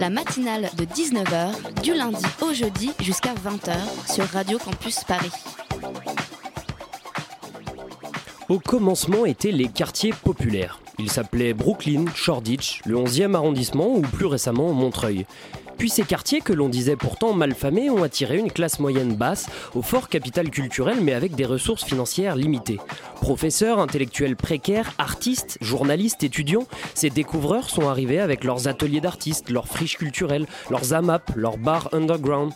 La matinale de 19h, du lundi au jeudi jusqu'à 20h sur Radio Campus Paris. Au commencement étaient les quartiers populaires. Ils s'appelaient Brooklyn, Shoreditch, le 11e arrondissement ou plus récemment Montreuil. Puis ces quartiers que l'on disait pourtant malfamés ont attiré une classe moyenne basse au fort capital culturel mais avec des ressources financières limitées. Professeurs, intellectuels précaires, artistes, journalistes, étudiants, ces découvreurs sont arrivés avec leurs ateliers d'artistes, leurs friches culturelles, leurs AMAP, leurs bars underground.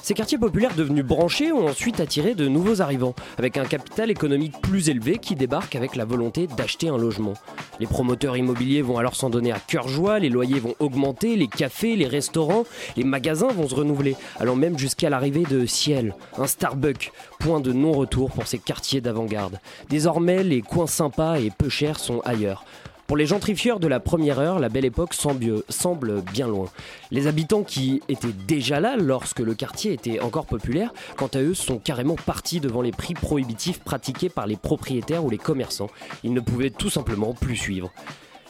Ces quartiers populaires devenus branchés ont ensuite attiré de nouveaux arrivants, avec un capital économique plus élevé qui débarque avec la volonté d'acheter un logement. Les promoteurs immobiliers vont alors s'en donner à cœur joie, les loyers vont augmenter, les cafés, les restaurants, les magasins vont se renouveler, allant même jusqu'à l'arrivée de Ciel, un Starbucks, point de non-retour pour ces quartiers d'avant-garde. Désormais, les coins sympas et peu chers sont ailleurs. Pour les gentrifieurs de la première heure, la belle époque semble, bien loin. Les habitants qui étaient déjà là lorsque le quartier était encore populaire, quant à eux, sont carrément partis devant les prix prohibitifs pratiqués par les propriétaires ou les commerçants. Ils ne pouvaient tout simplement plus suivre.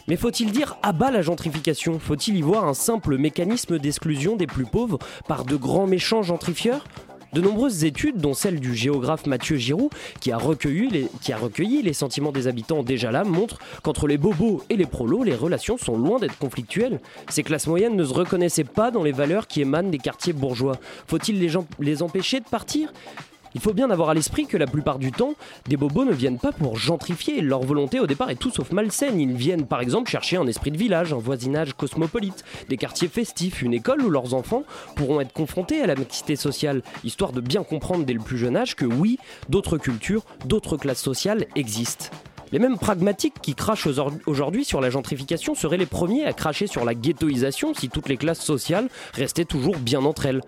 Mais faut-il dire à bas la gentrification? Faut-il y voir un simple mécanisme d'exclusion des plus pauvres par de grands méchants gentrifieurs? De nombreuses études, dont celle du géographe Mathieu Giroux, qui a recueilli les, sentiments des habitants déjà là, montrent qu'entre les bobos et les prolos, les relations sont loin d'être conflictuelles. Ces classes moyennes ne se reconnaissaient pas dans les valeurs qui émanent des quartiers bourgeois. Faut-il les empêcher de partir? Il faut bien avoir à l'esprit que la plupart du temps, des bobos ne viennent pas pour gentrifier. Leur volonté au départ est tout sauf malsaine. Ils viennent par exemple chercher un esprit de village, un voisinage cosmopolite, des quartiers festifs, une école où leurs enfants pourront être confrontés à la mixité sociale, histoire de bien comprendre dès le plus jeune âge que oui, d'autres cultures, d'autres classes sociales existent. Les mêmes pragmatiques qui crachent aujourd- aujourd'hui sur la gentrification seraient les premiers à cracher sur la ghettoisation si toutes les classes sociales restaient toujours bien entre elles.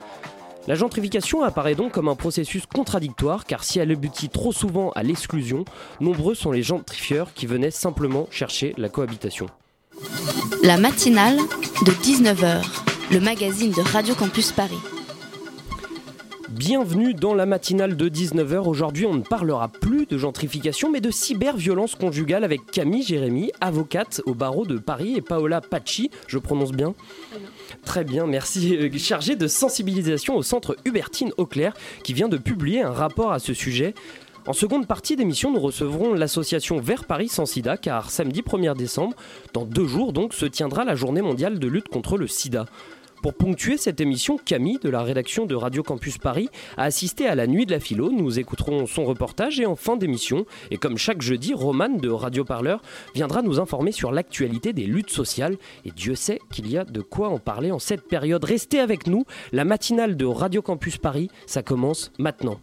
La gentrification apparaît donc comme un processus contradictoire car si elle aboutit trop souvent à l'exclusion, nombreux sont les gentrifieurs qui venaient simplement chercher la cohabitation. La matinale de 19h, le magazine de Radio Campus Paris. Bienvenue dans la matinale de 19h. Aujourd'hui, on ne parlera plus de gentrification, mais de cyberviolence conjugale avec Camille Jérémy, avocate au barreau de Paris, et Paola Pacci, je prononce bien? Très bien, merci. Euh, Chargée de sensibilisation au centre Hubertine Auclair, qui vient de publier un rapport à ce sujet. En seconde partie d'émission, nous recevrons l'association Vers Paris sans sida, car samedi 1er décembre, dans deux jours donc, se tiendra la journée mondiale de lutte contre le sida. Pour ponctuer cette émission, Camille, de la rédaction de Radio Campus Paris, a assisté à la nuit de la philo. Nous écouterons son reportage et en fin d'émission, et comme chaque jeudi, Romane de Radio Parleur viendra nous informer sur l'actualité des luttes sociales. Et Dieu sait qu'il y a de quoi en parler en cette période. Restez avec nous, la matinale de Radio Campus Paris, ça commence maintenant.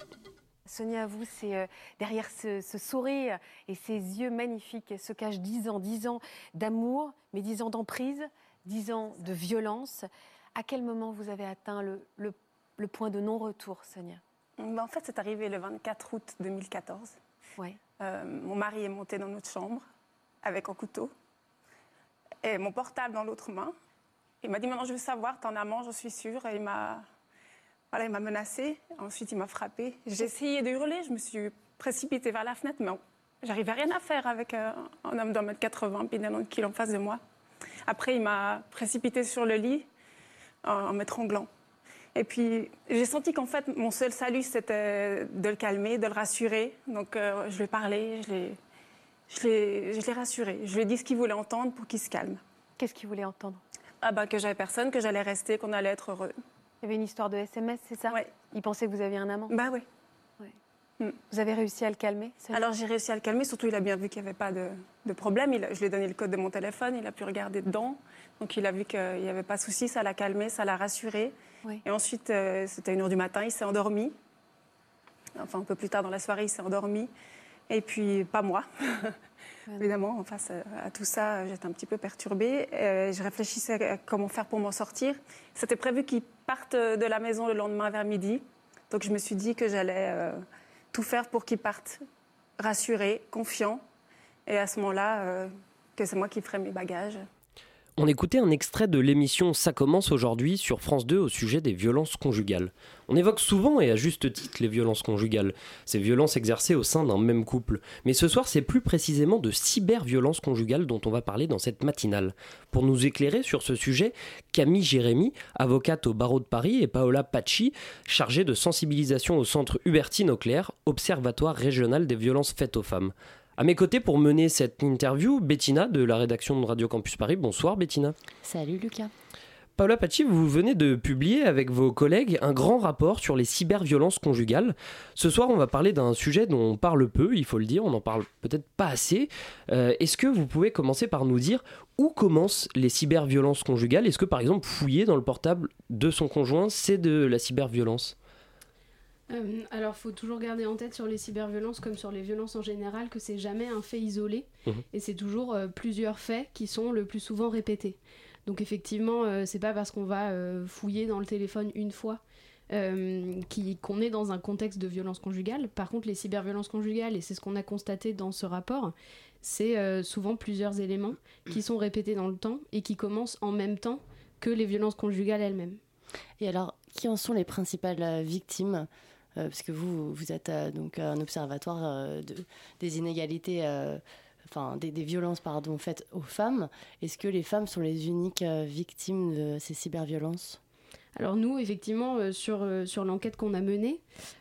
Sonia, vous, c'est euh, derrière ce, ce sourire et ces yeux magnifiques se cachent 10 ans, 10 ans d'amour, mais 10 ans d'emprise, 10 ans de violence. À quel moment vous avez atteint le, le- le point de non-retour, Sonia Ben, en fait, c'est arrivé le 24 août 2014. Ouais. Euh, mon mari est monté dans notre chambre avec un couteau et mon portable dans l'autre main. Il m'a dit Maintenant, je veux savoir, t'en as marre, je suis sûre. Et il m'a voilà, il m'a menacé. Ensuite, il m'a frappé. J'ai essayé de hurler. Je me suis précipitée vers la fenêtre, mais j'arrivais rien à faire avec euh, un homme d'un mètre 80 puis d'un kilo en face de moi. Après, il m'a précipitée sur le lit en, m'étranglant. Et puis, j'ai senti qu'en fait, mon seul salut, c'était de le calmer, de le rassurer. Donc, euh, je lui ai parlé, je l'ai, rassuré. Je lui ai dit ce qu'il voulait entendre pour qu'il se calme. Qu'est-ce qu'il voulait entendre? Ah ben, que j'avais personne, que j'allais rester, qu'on allait être heureux. Il y avait une histoire de SMS, c'est ça? Ouais. Il pensait que vous aviez un amant? Bah oui. Vous avez réussi à le calmer Alors, j'ai réussi à le calmer. Surtout, il a bien vu qu'il n'y avait pas de, de problème. Il je lui ai donné le code de mon téléphone. Il a pu regarder dedans. Donc, il a vu qu'il n'y avait pas de souci. Ça l'a calmé, ça l'a rassuré. Oui. Et ensuite, euh, c'était une heure du matin. Il s'est endormi. Enfin, un peu plus tard dans la soirée, il s'est endormi. Et puis, pas moi. Évidemment, face à, tout ça, j'étais un petit peu perturbée. Euh, je réfléchissais à comment faire pour m'en sortir. C'était prévu qu'ils partent de la maison le lendemain vers midi. Donc je me suis dit que j'allais euh, tout faire pour qu'ils partent rassurés, confiants. Et à ce moment-là, euh, que c'est moi qui ferai mes bagages. On écoutait un extrait de l'émission Ça commence aujourd'hui sur France 2 au sujet des violences conjugales. On évoque souvent et à juste titre les violences conjugales, ces violences exercées au sein d'un même couple. Mais ce soir, c'est plus précisément de cyber-violences conjugales dont on va parler dans cette matinale. Pour nous éclairer sur ce sujet, Camille Jérémy, avocate au barreau de Paris, et Paola Pacci, chargée de sensibilisation au centre Hubertine Auclair, observatoire régional des violences faites aux femmes. À mes côtés pour mener cette interview, Bettina de la rédaction de Radio Campus Paris. Bonsoir Bettina. Salut Lucas. Paola Pachi, vous venez de publier avec vos collègues un grand rapport sur les cyberviolences conjugales. Ce soir, on va parler d'un sujet dont on parle peu, il faut le dire, on n'en parle peut-être pas assez. Euh, est-ce que vous pouvez commencer par nous dire où commencent les cyberviolences conjugales? Est-ce que par exemple fouiller dans le portable de son conjoint, c'est de la cyberviolence? Euh, alors, il faut toujours garder en tête sur les cyberviolences, comme sur les violences en général, que c'est jamais un fait isolé, mhm. et c'est toujours euh, plusieurs faits qui sont le plus souvent répétés. Donc, effectivement, euh, c'est pas parce qu'on va fouiller dans le téléphone une fois qu'on est dans un contexte de violence conjugale. Par contre, les cyberviolences conjugales, et c'est ce qu'on a constaté dans ce rapport, c'est souvent plusieurs éléments qui sont répétés dans le temps et qui commencent en même temps que les violences conjugales elles-mêmes. Et alors, qui en sont les principales victimes? euh, parce que vous, êtes euh, donc un observatoire euh, de, des inégalités enfin des, violences pardon faites aux femmes. Est-ce que les femmes sont les uniques victimes de ces cyberviolences? Alors nous, effectivement, sur, sur l'enquête qu'on a menée,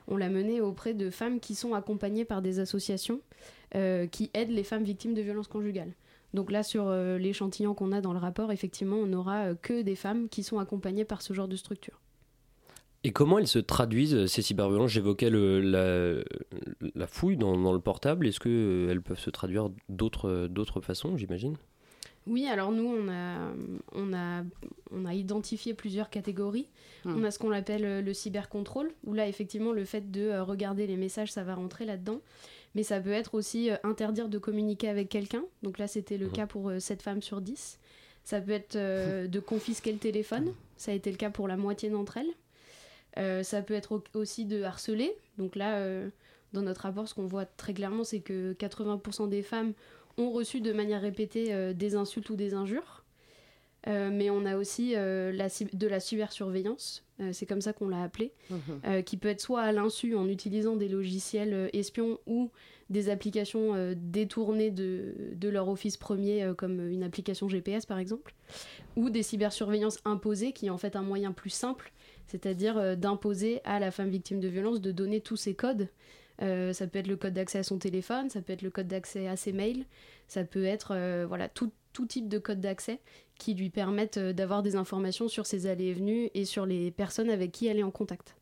on l'a menée auprès de femmes qui sont accompagnées par des associations qui aident les femmes victimes de violences conjugales. Donc là, sur l'échantillon qu'on a dans le rapport, effectivement, on n'aura que des femmes qui sont accompagnées par ce genre de structure. Et comment elles se traduisent, ces cyberviolences? J'évoquais la, la, fouille dans, le portable. Est-ce qu'elles euh, peuvent se traduire d'autres façons, j'imagine? Oui, alors nous, on a, on a, on a identifié plusieurs catégories. Hmm. On a ce qu'on appelle euh, le cybercontrôle, où là, effectivement, le fait de euh, regarder les messages, ça va rentrer là-dedans. Mais ça peut être aussi interdire de communiquer avec quelqu'un. Donc là, c'était le hmm. cas pour 7 femmes sur 10. Ça peut être de confisquer le téléphone. Ça a été le cas pour la moitié d'entre elles. Euh, ça peut être aussi de harceler. Donc là, euh, dans notre rapport, ce qu'on voit très clairement, c'est que 80% des femmes ont reçu de manière répétée euh, des insultes ou des injures. mais on a aussi de la cybersurveillance, c'est comme ça qu'on l'a appelé, mhm. qui peut être soit à l'insu en utilisant des logiciels espions ou des applications détournées de, de, leur office premier, comme une application GPS par exemple, ou des cybersurveillances imposées, qui est en fait un moyen plus simple c'est-à-dire euh, d'imposer à la femme victime de violence de donner tous ses codes. Euh, ça peut être le code d'accès à son téléphone, ça peut être le code d'accès à ses mails, ça peut être euh, voilà tout, type de code d'accès qui lui permettent d'avoir des informations sur ses allées et venues et sur les personnes avec qui elle est en contact.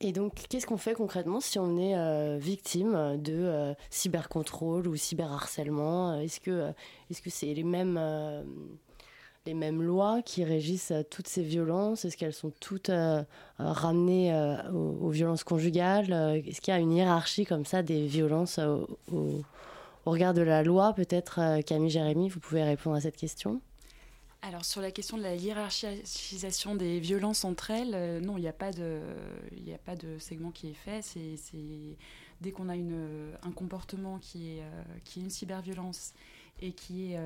Et donc, qu'est-ce qu'on fait concrètement si on est victime de cybercontrôle ou cyberharcèlement? Est-ce que est-ce que c'est les mêmes les mêmes lois qui régissent euh, toutes ces violences? Est-ce qu'elles sont toutes euh, euh, ramenées aux, violences conjugales? Est-ce qu'il y a une hiérarchie comme ça des violences au, regard de la loi? Peut-être Camille Jérémy, vous pouvez répondre à cette question. Alors sur la question de la hiérarchisation des violences entre elles, non, il n'y a pas de, a pas de segment qui est fait. C'est dès qu'on a une, un comportement qui est, qui est une cyberviolence et qui est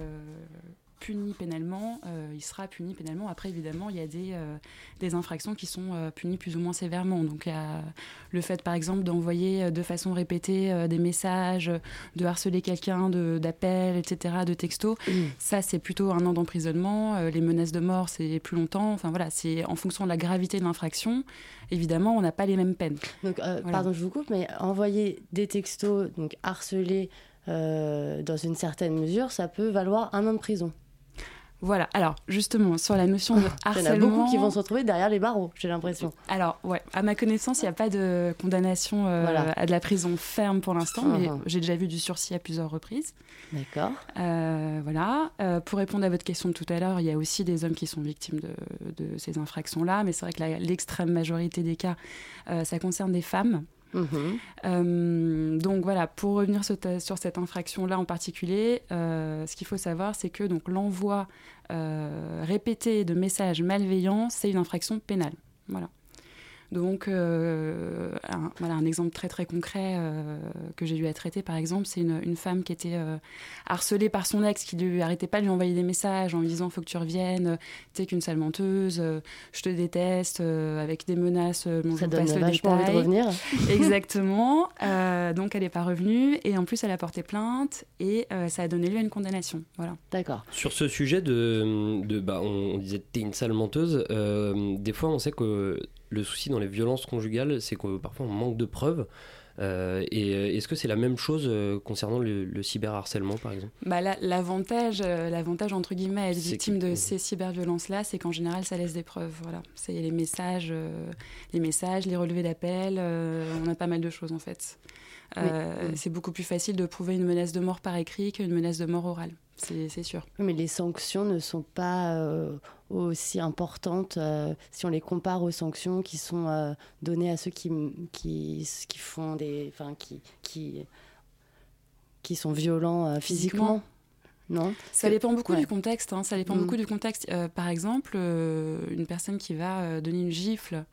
puni pénalement, euh, il sera puni pénalement. Après, évidemment, il y a des, euh, des infractions qui sont euh, punies plus ou moins sévèrement. Donc, le fait, par exemple, d'envoyer de façon répétée des messages, de harceler quelqu'un, d'appels, etc., de textos, mmh. ça, c'est plutôt un an d'emprisonnement. les menaces de mort, c'est plus longtemps. Enfin, voilà, c'est en fonction de la gravité de l'infraction. Évidemment, on n'a pas les mêmes peines. Donc, pardon, je vous coupe, mais envoyer des textos, donc harceler dans une certaine mesure, ça peut valoir un an de prison. Voilà, alors justement, sur la notion de harcèlement... Il y en a beaucoup qui vont se retrouver derrière les barreaux, j'ai l'impression. Alors, ouais, à ma connaissance, il n'y a pas de condamnation euh, à de la prison ferme pour l'instant, mais uh-huh. j'ai déjà vu du sursis à plusieurs reprises. D'accord. Euh, voilà. Euh, pour répondre à votre question de tout à l'heure, il y a aussi des hommes qui sont victimes de, ces infractions-là, mais c'est vrai que l'extrême majorité des cas, ça concerne des femmes. Mhm. donc voilà, pour revenir sur, cette infraction-là en particulier, ce qu'il faut savoir, c'est que donc l'envoi répété de messages malveillants, c'est une infraction pénale. Voilà. Donc, euh, un, voilà, un exemple très très concret euh, que j'ai eu à traiter, par exemple, c'est une, une, femme qui était euh, harcelée par son ex, qui lui arrêtait pas de lui envoyer des messages en lui disant faut que tu reviennes, t'es qu'une sale menteuse, je te déteste, avec des menaces. Bon, Ça donne envie de revenir. Exactement. donc, elle n'est pas revenue et en plus, elle a porté plainte et ça a donné lieu à une condamnation. Voilà. D'accord. Sur ce sujet de, de bah, on, on disait t'es une sale menteuse. des fois, on sait que le souci dans les violences conjugales, c'est que parfois on manque de preuves. Euh, et euh, est-ce que c'est la même chose euh, concernant le, cyberharcèlement, par exemple? Bah, L'avantage, l'avantage entre guillemets, à être victime de ces cyberviolences-là, c'est qu'en général, ça laisse des preuves. Voilà, c'est les messages, les messages, les relevés d'appel. on a pas mal de choses en fait. C'est beaucoup plus facile de prouver une menace de mort par écrit qu'une menace de mort orale c'est sûr. Mais les sanctions ne sont pas euh, aussi importantes euh, si on les compare aux sanctions qui sont euh, données à ceux qui, qui, qui font des. Enfin, qui, qui, qui sont violents physiquement. Non? Ça dépend beaucoup du contexte. Hein, ça dépend mm. beaucoup du contexte. par exemple, une personne qui va donner une gifle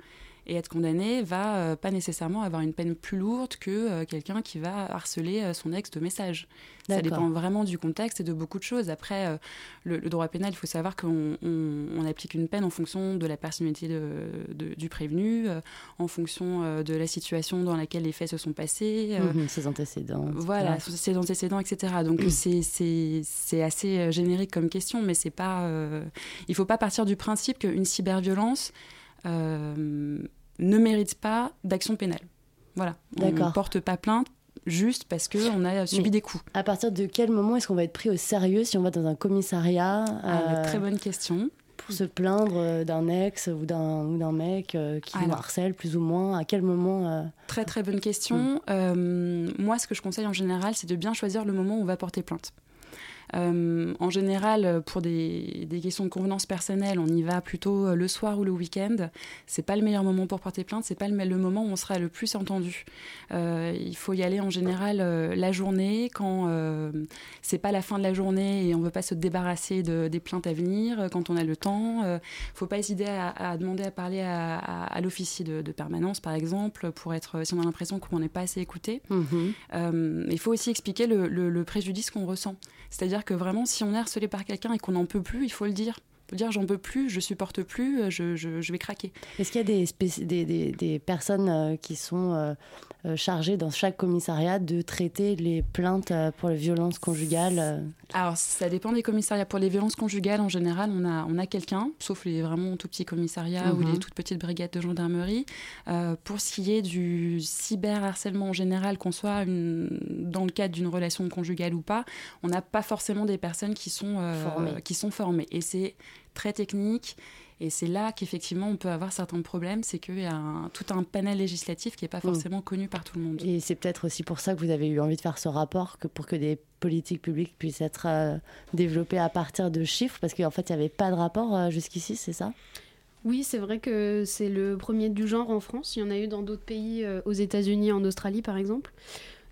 et être condamné va euh, pas nécessairement avoir une peine plus lourde que euh, quelqu'un qui va harceler euh, son ex de messages. Ça dépend vraiment du contexte et de beaucoup de choses. Après, le, droit pénal, il faut savoir qu'on on, applique une peine en fonction de la personnalité de, du prévenu, en fonction de la situation dans laquelle les faits se sont passés. Mhm, ses antécédents. Voilà, ses antécédents, etc. Donc c'est assez générique comme question, mais c'est pas. il faut pas partir du principe qu'une cyberviolence ne mérite pas d'action pénale. Voilà. On ne porte pas plainte juste parce qu'on a subi des coups. À partir de quel moment est-ce qu'on va être pris au sérieux si on va dans un commissariat ah, Très bonne question. Pour se plaindre euh, d'un ex ou d'un mec euh, qui nous harcèle plus ou moins? À quel moment euh Très très bonne question. Hmm. moi, ce que je conseille en général, c'est de bien choisir le moment où on va porter plainte. Euh, en général, pour des, questions de convenance personnelle, on y va plutôt euh, le soir ou le week-end. C'est pas le meilleur moment pour porter plainte, c'est pas le, le, moment où on sera le plus entendu. Euh, il faut y aller en général la journée, quand c'est pas la fin de la journée et on veut pas se débarrasser de, des plaintes à venir, quand on a le temps. Il faut pas hésiter à, demander à parler à, l'officier de, permanence, par exemple, pour être, si on a l'impression qu'on n'est pas assez écouté. Mhm. il faut aussi expliquer le, le préjudice qu'on ressent. C'est-à-dire que vraiment, si on est harcelé par quelqu'un et qu'on n'en peut plus, il faut le dire dire j'en peux plus, je supporte plus, je, je, vais craquer. Est-ce qu'il y a des, personnes euh, qui sont euh, euh, chargées dans chaque commissariat de traiter les plaintes pour les violences conjugales Alors ça dépend des commissariats. Pour les violences conjugales, en général, on a, on a quelqu'un, sauf les vraiment tout petits commissariats ou les mhm. toutes petites brigades de gendarmerie. pour ce qui est du cyberharcèlement en général, qu'on soit une, dans le cadre d'une relation conjugale ou pas, on n'a pas forcément des personnes qui sont, qui sont formées. Et c'est très technique. Et c'est là qu'effectivement on peut avoir certains problèmes, c'est qu'il y a tout un panel législatif qui n'est pas mm. forcément connu par tout le monde. Et c'est peut-être aussi pour ça que vous avez eu envie de faire ce rapport, que pour que des politiques publiques puissent être euh, développées à partir de chiffres, parce qu'en fait il n'y avait pas de rapport euh, jusqu'ici, c'est ça? Oui, c'est vrai que c'est le premier du genre en France. Il y en a eu dans d'autres pays, euh, aux États-Unis, en Australie par exemple.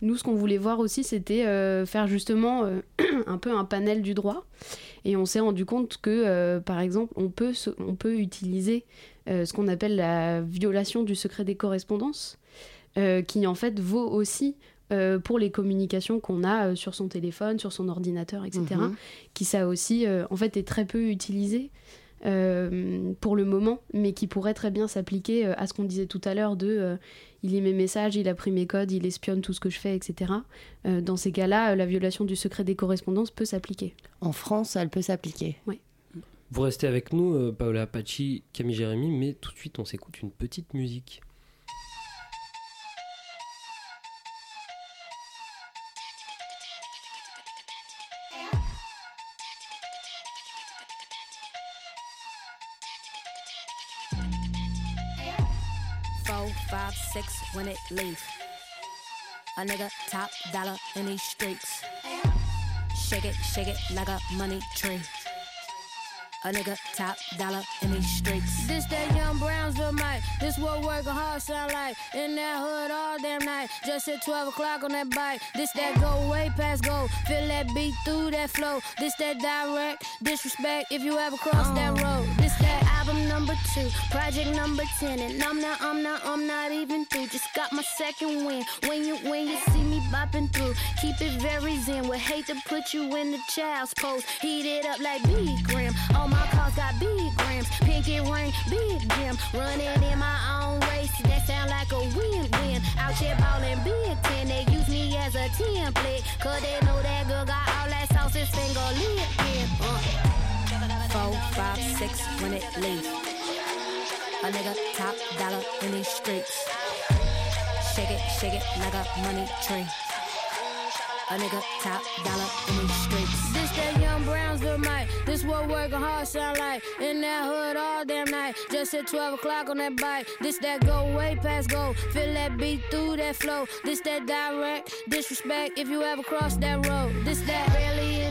Nous, ce qu'on voulait voir aussi, c'était faire justement un peu un panel du droit et on s'est rendu compte que, euh, par exemple, on peut, on peut utiliser euh, ce qu'on appelle la violation du secret des correspondances, euh, qui en fait vaut aussi pour les communications qu'on a sur son téléphone, sur son ordinateur, etc., mhm. qui ça aussi, en fait, est très peu utilisé. Pour le moment, mais qui pourrait très bien s'appliquer à ce qu'on disait tout à l'heure de il lit mes messages, il a pris mes codes, il espionne tout ce que je fais, etc. Euh, dans ces cas-là, la violation du secret des correspondances peut s'appliquer. En France, elle peut s'appliquer Oui. Vous restez avec nous, euh, Paola Apache, Camille Jérémy, mais tout de suite, on s'écoute une petite musique. Six when it leave. A nigga top dollar in these streets. Shake it, shake it like a money tree. A nigga top dollar in these streets. This that young Brownsville with Mike. This what working hard sound like. In that hood all damn night. Just at 12 o'clock on that bike. This that go way past go. Feel that beat through that flow. This that direct disrespect if you ever cross that oh. road. Two, project number 10. And I'm not, I'm not, I'm not even through. Just got my second win. When you, when you see me bopping through, keep it very zen. Would hate to put you in the child's pose. Heat it up like big gram. All my cars got big grams. Pinky ring, big gem. Running in my own race. That sound like a win-win. Out here ballin' big ten. They use me as a template. Cause they know that girl got all that sauce. His finger. Uh. Four, five, six, when it leave. A nigga top dollar in these streets. Shake it, shake it like a money tree. A nigga top dollar in these streets. This that young Brownsville Mike. This what working hard sound like. In that hood all damn night. Just at 12 o'clock on that bike. This that go way past go. Feel that beat through that flow. This that direct disrespect if you ever cross that road. This that the view.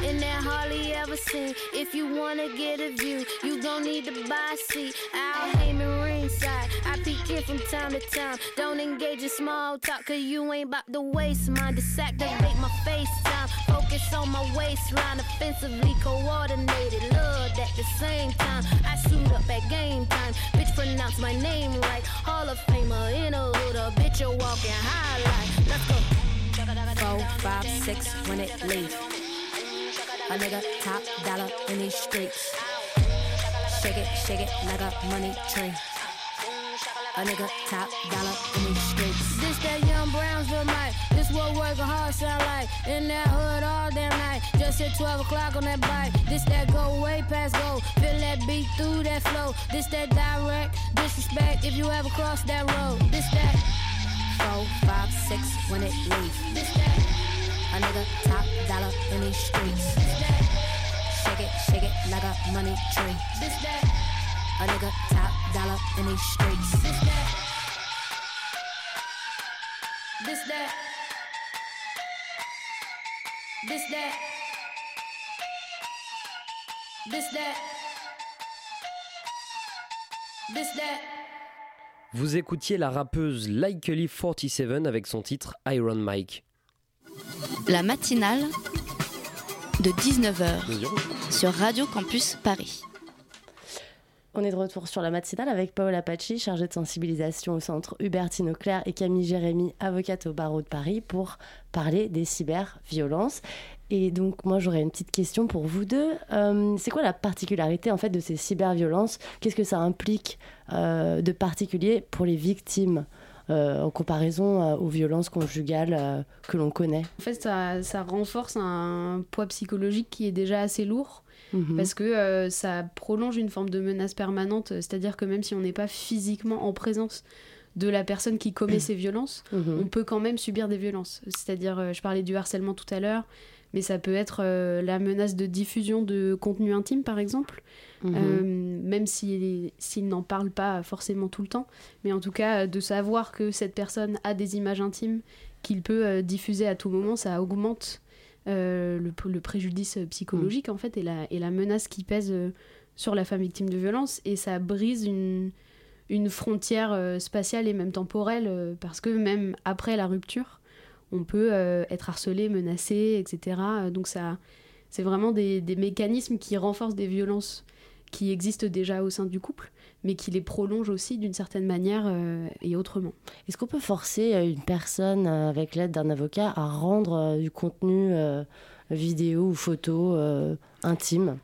And that hardly ever seen. If you wanna get a view, you gon' need to buy a seat. I'll hang ringside. I peek in from time to time. Don't engage in small talk, cause you ain't about to waste mine. Disactivate my FaceTime. Focus on my waistline. Offensively coordinated. Love at the same time. I suit up at game time. Bitch, pronounce my name right. Hall of Famer in a hood. A bitch, a walking highlight. Let's go. Four, five, six, when it leave. A nigga top dollar in these streets. Shake it, shake it like a money tree. A nigga top dollar in these streets. This that young Brownsville Mike. This what working hard sound like. In that hood all damn night. Just at 12 o'clock on that bike. This that go way past go. Feel that beat through that flow. This that direct disrespect if you ever cross that road. This that four, five, six when it leaves. This that a nigga top tree. Vous écoutiez la rappeuse Likely 47 avec son titre Iron Mike. La matinale de 19h sur Radio Campus Paris. On est de retour sur la matinale avec Paola Paci, chargée de sensibilisation au centre Hubertine Auclair et Camille Jérémy, avocate au barreau de Paris, pour parler des cyberviolences. Et donc moi j'aurais une petite question pour vous deux. Euh, c'est quoi la particularité en fait de ces cyberviolences? Qu'est-ce que ça implique euh, de particulier pour les victimes? euh, en comparaison aux violences conjugales que l'on connaît En fait ça, ça renforce un poids psychologique qui est déjà assez lourd. Mmh. Parce que euh, ça prolonge une forme de menace permanente, c'est-à-dire que même si on n'est pas physiquement en présence de la personne qui commet ces violences, mmh. on peut quand même subir des violences. C'est-à-dire, euh, je parlais du harcèlement tout à l'heure, mais ça peut être euh, la menace de diffusion de contenu intime, par exemple, mmh. euh, même s'il si, n'en parle pas forcément tout le temps, mais en tout cas, de savoir que cette personne a des images intimes qu'il peut euh, diffuser à tout moment, ça augmente euh, le, le, préjudice psychologique, en fait, et la, et la menace qui pèse euh, sur la femme victime de violence, et ça brise une, une frontière euh, spatiale et même temporelle, parce que même après la rupture, on peut être harcelé, menacé, etc. Donc ça, c'est vraiment des, des, mécanismes qui renforcent des violences qui existent déjà au sein du couple, mais qui les prolongent aussi d'une certaine manière euh, et autrement. Est-ce qu'on peut forcer une personne, euh, avec l'aide d'un avocat, à rendre euh, du contenu euh, vidéo ou photo intime?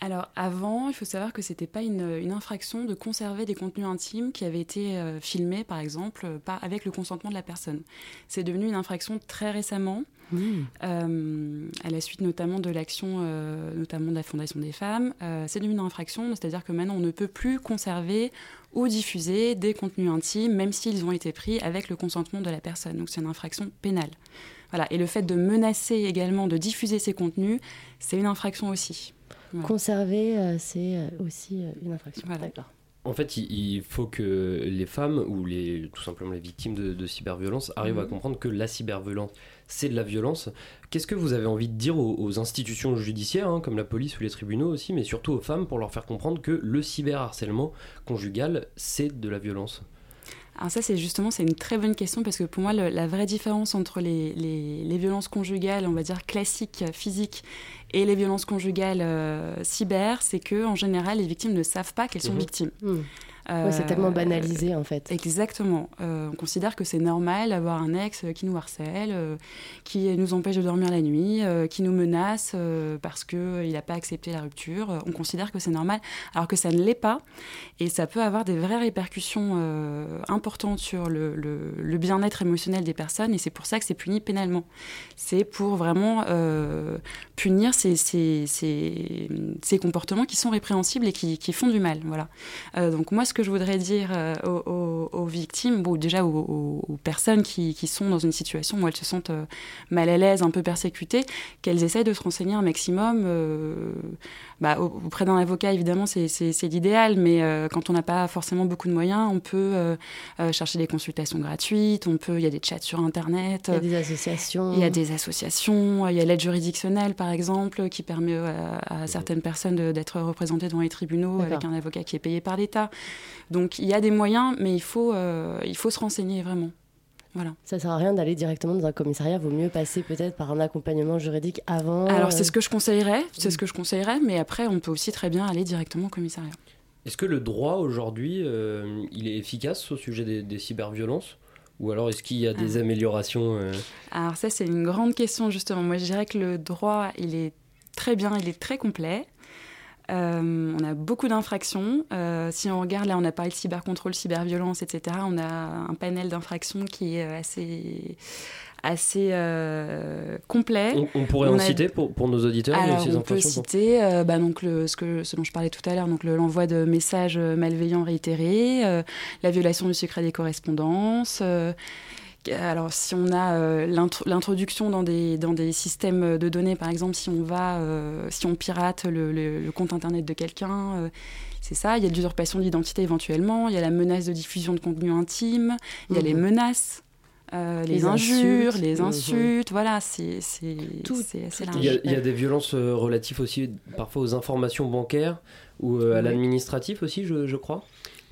Alors avant, il faut savoir que c'était pas une, une, infraction de conserver des contenus intimes qui avaient été euh, filmés, par exemple, euh, pas avec le consentement de la personne. C'est devenu une infraction très récemment, mmh. euh, à la suite notamment de l'action, notamment de la Fondation des femmes. c'est devenu une infraction, c'est-à-dire que maintenant on ne peut plus conserver ou diffuser des contenus intimes, même s'ils ont été pris avec le consentement de la personne. Donc c'est une infraction pénale. Voilà. Et le fait de menacer également de diffuser ces contenus, c'est une infraction aussi. Ouais. Conserver, euh, c'est aussi une infraction. Voilà. D'accord. En fait, il, faut que les femmes ou les, tout simplement les victimes de, de cyberviolence arrivent à Mhm. comprendre que la cyberviolence, c'est de la violence. Qu'est-ce que vous avez envie de dire aux, aux institutions judiciaires, hein, comme la police ou les tribunaux aussi, mais surtout aux femmes pour leur faire comprendre que le cyberharcèlement conjugal, c'est de la violence? Alors ça, c'est justement, c'est une très bonne question parce que pour moi, le- la vraie différence entre les, les- les violences conjugales, on va dire classiques, physiques, et les violences conjugales euh, cyber, c'est que en général, les victimes ne savent pas qu'elles sont Mhm. victimes. Mhm. Ouais, c'est tellement banalisé, en fait. Exactement. Euh, on considère que c'est normal d'avoir un ex qui nous harcèle, euh, qui nous empêche de dormir la nuit, euh, qui nous menace euh, parce qu'il n'a pas accepté la rupture. Euh, On considère que c'est normal, alors que ça ne l'est pas. Et ça peut avoir des vraies répercussions euh, importantes sur le, le- le bien-être émotionnel des personnes. Et c'est pour ça que c'est puni pénalement. C'est pour vraiment euh, punir ces, ces- ces- ces comportements qui sont répréhensibles et qui, qui font du mal. Voilà. Euh, donc moi, ce que je voudrais dire euh, aux, aux- aux victimes, bon, déjà aux, personnes qui, qui sont dans une situation où elles se sentent euh, mal à l'aise, un peu persécutées, qu'elles essayent de se renseigner un maximum. euh, bah, au- auprès d'un avocat, évidemment, c'est- l'idéal, mais euh, quand on n'a pas forcément beaucoup de moyens, on peut euh, chercher des consultations gratuites, on peut, il y a des chats sur Internet. Il y a des associations. Il y a des associations, il y a l'aide juridictionnelle par exemple, qui permet à, à certaines personnes d'être représentées devant les tribunaux avec un avocat qui est payé par l'État. Donc il y a des moyens, mais il faut, euh, il faut se renseigner vraiment. Voilà. Ça sert à rien d'aller directement dans un commissariat, vaut mieux passer peut-être par un accompagnement juridique avant. Alors c'est euh, ce que je conseillerais, c'est ce que je conseillerais, mais après on peut aussi très bien aller directement au commissariat. Est-ce que le droit aujourd'hui, euh, il est efficace au sujet des, des cyberviolences? Ou alors est-ce qu'il y a des Ah. améliorations euh, Alors ça, c'est une grande question, justement. Moi, je dirais que le droit, il est très bien, il est très complet. Euh, on a beaucoup d'infractions. Euh, si on regarde, là, on a parlé de cybercontrôle, cyberviolence, etc. On a un panel d'infractions qui est assez, assez euh, complet. on, on pourrait On en a- citer pour, pour nos auditeurs alors, ces on peut citer euh, bah, donc le, ce, que, ce dont je parlais tout à l'heure, donc le- l'envoi de messages malveillants réitérés, euh, la violation du secret des correspondances. Euh, alors, si on a euh, l'intro- l'introduction dans des, dans des systèmes de données, par exemple, si on va, euh, si on pirate le, le- le compte internet de quelqu'un, euh, c'est ça. Il y a de l'usurpation d'identité éventuellement. Il y a la menace de diffusion de contenu intime. Il y a les Mhm. menaces. euh, les, Les injures, insultes. les Mhm. insultes, voilà, c'est c'est- c'est assez large. Il y, a, il y a des violences euh, relatives aussi parfois aux informations bancaires ou euh, à Oui. l'administratif aussi, je, je crois.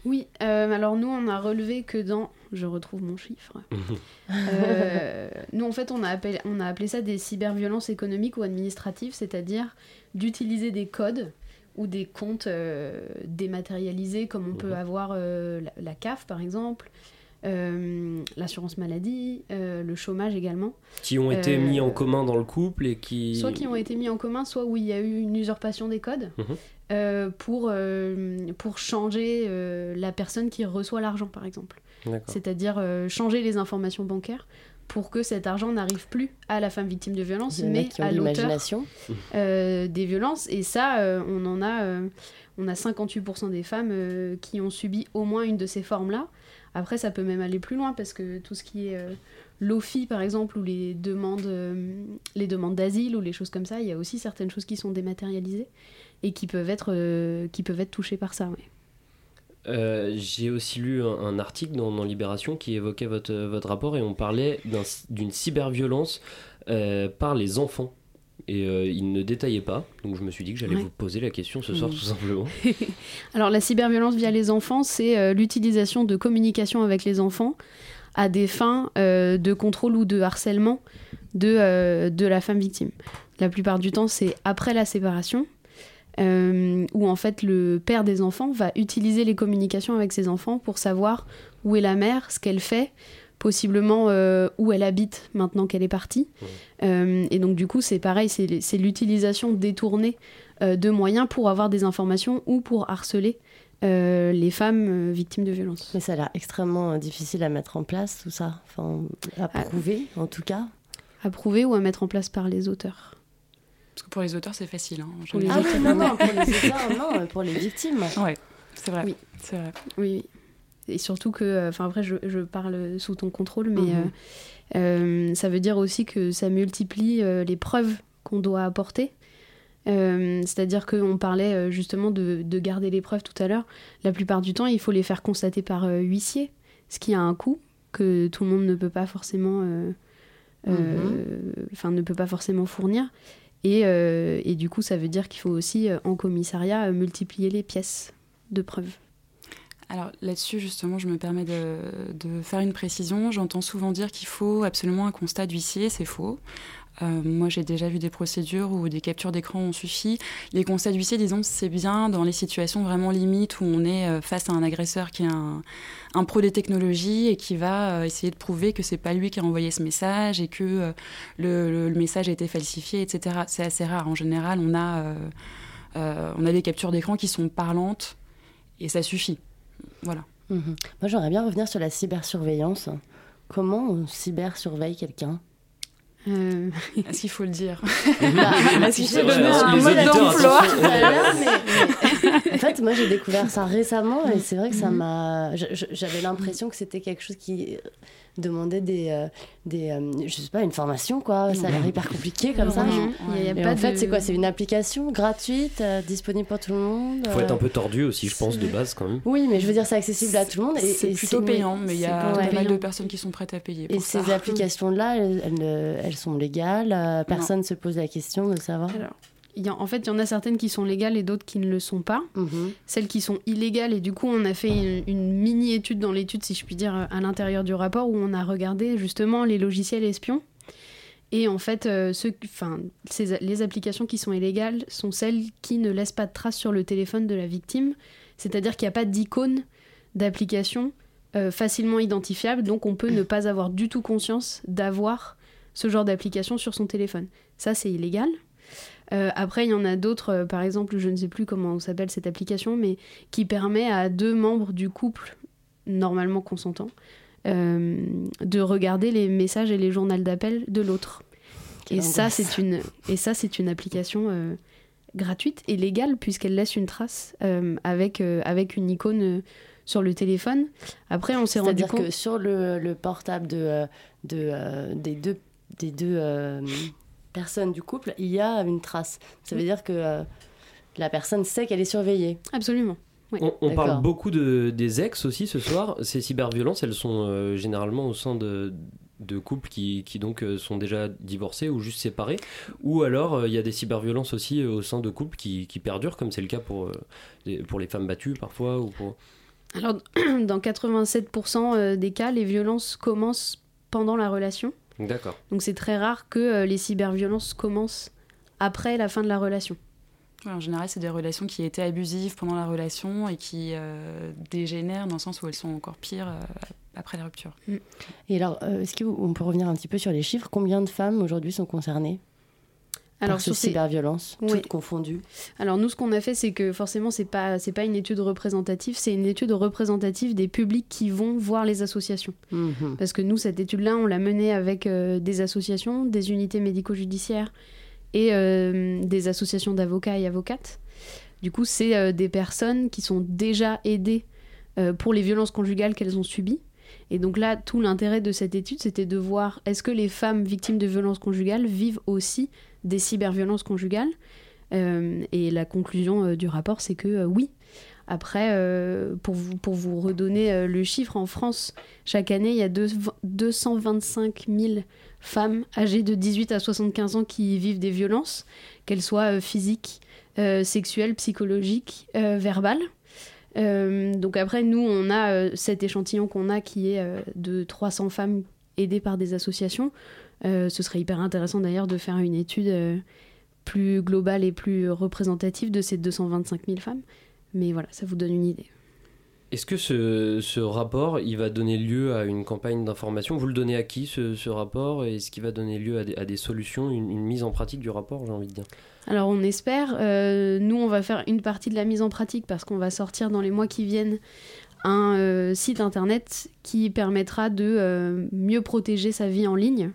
Oui, euh, alors nous, on a relevé que dans. Je retrouve mon chiffre. Euh, nous, en fait, on a, appelé, on a appelé ça des cyberviolences économiques ou administratives, c'est-à-dire d'utiliser des codes ou des comptes euh, dématérialisés, comme on peut avoir euh, la, la CAF, par exemple, euh, l'assurance maladie, euh, le chômage également. qui ont été Euh, mis en commun dans le couple et qui... Soit qui ont été mis en commun, soit où il y a eu une usurpation des codes Mhm. pour, pour changer la personne qui reçoit l'argent, par exemple. C'est-à-dire euh, changer les informations bancaires pour que cet argent n'arrive plus à la femme victime de violence, mais à l'auteur euh, des violences. Et ça, euh, on en a, euh, on a 58% des femmes qui ont subi au moins une de ces formes-là. Après, ça peut même aller plus loin parce que tout ce qui est l'OFI, par exemple, ou les demandes, les demandes d'asile ou les choses comme ça, il y a aussi certaines choses qui sont dématérialisées et qui peuvent être, qui peuvent être touchées par ça. ouais. Euh, J'ai aussi lu un, un article dans, dans Libération qui évoquait votre, votre rapport et on parlait d'un- d'une cyberviolence euh, par les enfants. Et euh, il ne détaillait pas, donc je me suis dit que j'allais Ouais. vous poser la question ce soir Mm. tout simplement. Alors la cyberviolence via les enfants, c'est l'utilisation de communication avec les enfants à des fins de contrôle ou de harcèlement de, de la femme victime. La plupart du temps, c'est après la séparation, euh, où en fait le père des enfants va utiliser les communications avec ses enfants pour savoir où est la mère, ce qu'elle fait, possiblement euh, où elle habite maintenant qu'elle est partie. Euh, et donc du coup, c'est pareil, c'est c'est l'utilisation détournée euh, de moyens pour avoir des informations ou pour harceler euh, les femmes euh, victimes de violences. Mais ça a l'air extrêmement euh, difficile à mettre en place, tout ça. Enfin, à prouver, en tout cas. À prouver ou à mettre en place par les auteurs. Parce que pour les auteurs, c'est facile. hein. Pour les Ah oui, non, non. pour les auteurs, non, pour les victimes. Ouais, c'est vrai. Oui. C'est vrai. Oui. Et surtout que, euh, enfin après, je, je parle sous ton contrôle, mais Mhm. euh, euh, ça veut dire aussi que ça multiplie euh, les preuves qu'on doit apporter. C'est-à-dire qu'on parlait justement de, de garder les preuves tout à l'heure. La plupart du temps, il faut les faire constater par huissier, ce qui a un coût que tout le monde ne peut pas forcément, enfin ne peut pas forcément fournir. Et, euh, et du coup, ça veut dire qu'il faut aussi euh, en commissariat euh, multiplier les pièces de preuves. Alors là-dessus, justement, je me permets de faire une précision. J'entends souvent dire qu'il faut absolument un constat d'huissier, c'est faux. Euh, moi, j'ai déjà vu des procédures où des captures d'écran ont suffi. Les constats d'huissier, disons, c'est bien dans les situations vraiment limites où on est euh, face à un agresseur qui est un, pro des technologies et qui va euh, essayer de prouver que c'est pas lui qui a envoyé ce message et que le, message a été falsifié, etc. C'est assez rare. En général, on a, on a des captures d'écran qui sont parlantes et ça suffit. Voilà. Mhm. Moi, j'aimerais bien revenir sur la cybersurveillance. Comment on cybersurveille quelqu'un? Euh, Est-ce qu'il faut le dire Est-ce qu'il faut donner un les mode d'emploi En fait, moi, j'ai découvert ça récemment et c'est vrai que ça m'a. je- je- J'avais l'impression que c'était quelque chose qui demandait des, euh, des euh, je sais pas, une formation quoi. Ça a l'air hyper compliqué comme Non, ça. non, il y a Et pas en fait, c'est quoi? C'est une application gratuite, euh, disponible pour tout le monde. Faut être un peu tordu aussi, je pense, de base quand même. Oui, mais je veux dire, c'est accessible à tout le monde. et- C'est plutôt payant, mais il y a pas mal de personnes qui sont prêtes à payer. Et ces applications-là, elles, elles, sont légales euh, Personne ne se pose la question de savoir Alors, il y a- en fait, il y en a certaines qui sont légales et d'autres qui ne le sont pas. Mhm. Celles qui sont illégales, et du coup, on a fait une, une mini-étude dans l'étude, si je puis dire, à l'intérieur du rapport, où on a regardé justement les logiciels espions. Et en fait, euh, ceux, enfin, ces- les applications qui sont illégales sont celles qui ne laissent pas de traces sur le téléphone de la victime. C'est-à-dire qu'il n'y a pas d'icône d'application euh, facilement identifiable, donc on peut ne pas avoir du tout conscience d'avoir ce genre d'application sur son téléphone. Ça, c'est illégal. Euh, après, il y en a d'autres, euh, par exemple, je ne sais plus comment s'appelle cette application, mais qui permet à deux membres du couple, normalement consentants, euh, de regarder les messages et les journaux d'appel de l'autre. Et ça, c'est une, et ça, c'est une application gratuite et légale puisqu'elle laisse une trace avec, avec une icône sur le téléphone. Après, on s'est rendu C'est-à-dire compte. que sur le, le portable de, de, des deux, des deux euh, personnes du couple, il y a une trace. Ça veut dire que euh, la personne sait qu'elle est surveillée. Absolument. On, on parle beaucoup de, des ex aussi ce soir. Ces cyberviolences, elles sont euh, généralement au sein de, de couples qui, qui donc euh, sont déjà divorcés ou juste séparés. Ou alors euh, il y a des cyberviolences aussi euh, au sein de couples qui, qui perdurent, comme c'est le cas pour, euh, les- pour les femmes battues parfois. Ou pour... Alors, dans 87% euh, des cas, les violences commencent pendant la relation. D'accord. Donc, c'est très rare que euh, les cyberviolences commencent après la fin de la relation. Ouais, en général, c'est des relations qui étaient abusives pendant la relation et qui euh, dégénèrent dans le sens où elles sont encore pires euh, après la rupture. Et alors, euh, est-ce qu'on peut revenir un petit peu sur les chiffres? Combien de femmes aujourd'hui sont concernées? Alors, sur ces- cyberviolences, Oui. toutes confondues Alors nous, ce qu'on a fait, c'est que forcément, c'est pas c'est pas une étude représentative, c'est une étude représentative des publics qui vont voir les associations. Mhm. Parce que nous, cette étude-là, on l'a menée avec euh, des associations, des unités médico-judiciaires et euh, des associations d'avocats et avocates. Du coup, c'est euh, des personnes qui sont déjà aidées pour les violences conjugales qu'elles ont subies. Et donc là, tout l'intérêt de cette étude, c'était de voir est-ce que les femmes victimes de violences conjugales vivent aussi des cyberviolences conjugales Euh, Et la conclusion euh, du rapport, c'est que euh, oui. Après, pour, vous, pour vous redonner le chiffre, en France, chaque année, il y a deux- 225 000 femmes âgées de 18 à 75 ans qui vivent des violences, qu'elles soient physiques, euh, sexuelles, psychologiques, verbales. Donc après, nous, on a cet échantillon qu'on a qui est de 300 femmes aidées par des associations. Euh, ce serait hyper intéressant d'ailleurs de faire une étude euh, plus globale et plus représentative de ces 225 000 femmes. Mais voilà, ça vous donne une idée. Est-ce que ce, ce rapport, il va donner lieu à une campagne d'information? Vous le donnez à qui ce, ce rapport? Est-ce qu'il va donner lieu à des, à des solutions, une, une mise en pratique du rapport, j'ai envie de dire? Alors on espère, euh, nous on va faire une partie de la mise en pratique parce qu'on va sortir dans les mois qui viennent un euh, site internet qui permettra de euh, mieux protéger sa vie en ligne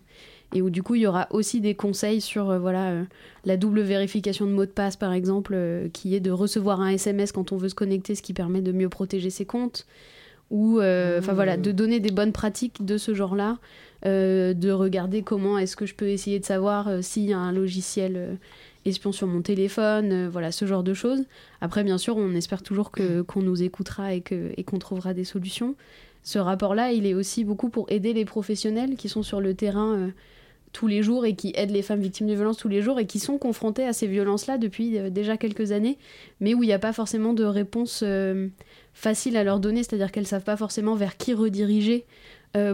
et où du coup il y aura aussi des conseils sur euh, voilà euh, la double vérification de mot de passe par exemple euh, qui est de recevoir un SMS quand on veut se connecter ce qui permet de mieux protéger ses comptes ou enfin voilà de donner des bonnes pratiques de ce genre là de regarder comment est-ce que je peux essayer de savoir s'il y a un logiciel espion sur mon téléphone, voilà, ce genre de choses. Après, bien sûr, on espère toujours que, qu'on nous écoutera et, que, et qu'on trouvera des solutions. Ce rapport-là, il est aussi beaucoup pour aider les professionnels qui sont sur le terrain tous les jours et qui aident les femmes victimes de violences tous les jours et qui sont confrontées à ces violences-là depuis déjà quelques années, mais où il n'y a pas forcément de réponse facile à leur donner, c'est-à-dire qu'elles savent pas forcément vers qui rediriger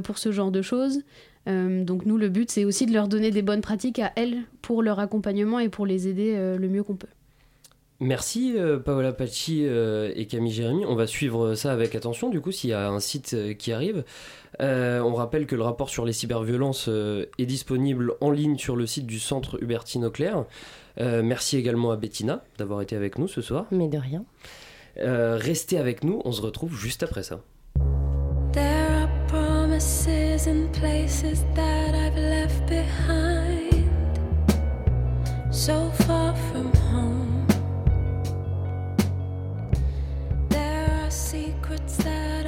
pour ce genre de choses. Euh, donc nous, le but, c'est aussi de leur donner des bonnes pratiques à elles pour leur accompagnement et pour les aider euh, le mieux qu'on peut. Merci euh, Paola Paci et Camille Jérémy. On va suivre ça avec attention. Du coup, s'il y a un site qui arrive, on rappelle que le rapport sur les cyberviolences est disponible en ligne sur le site du Centre Hubertine Auclair. merci également à Bettina d'avoir été avec nous ce soir. Mais de rien. restez avec nous. On se retrouve juste après ça. promises and places that I've left behind, so far from home. There are secrets that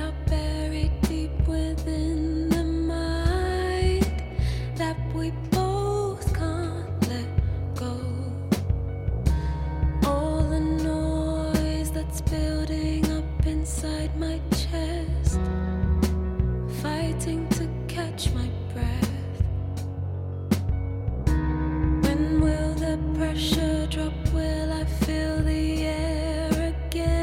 inside my chest fighting to catch my breath. When will the pressure drop? Will I feel the air again?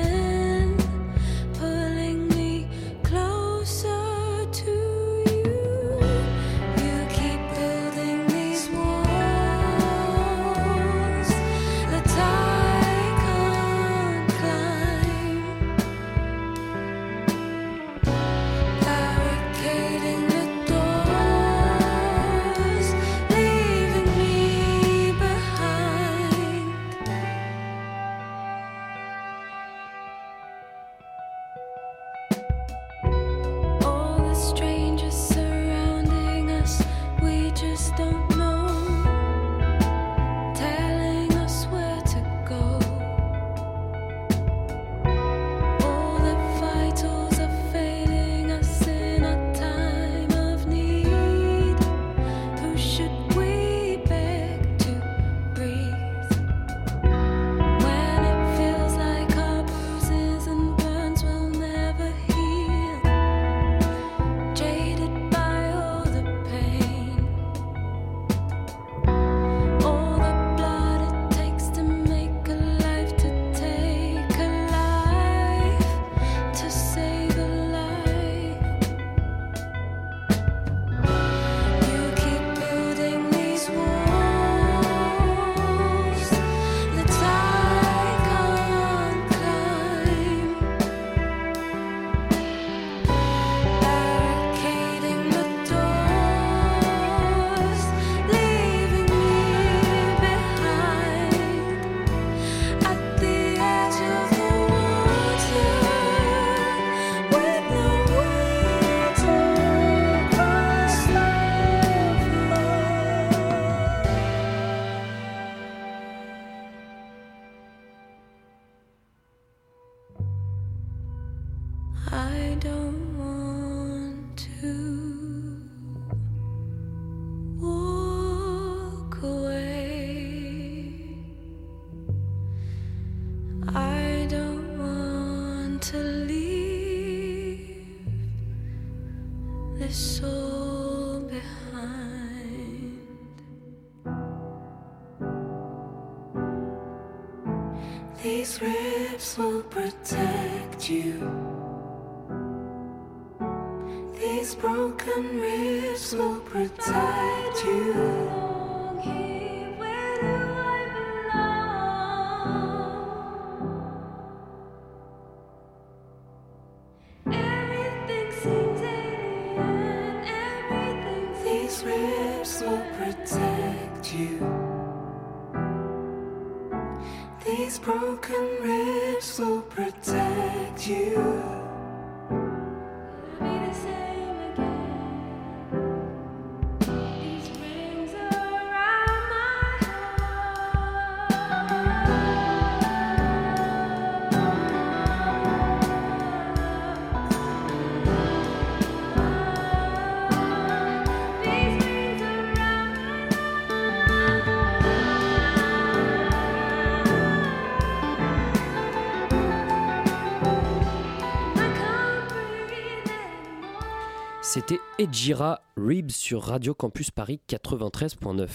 C'était Ejira Ribs sur Radio Campus Paris 93.9.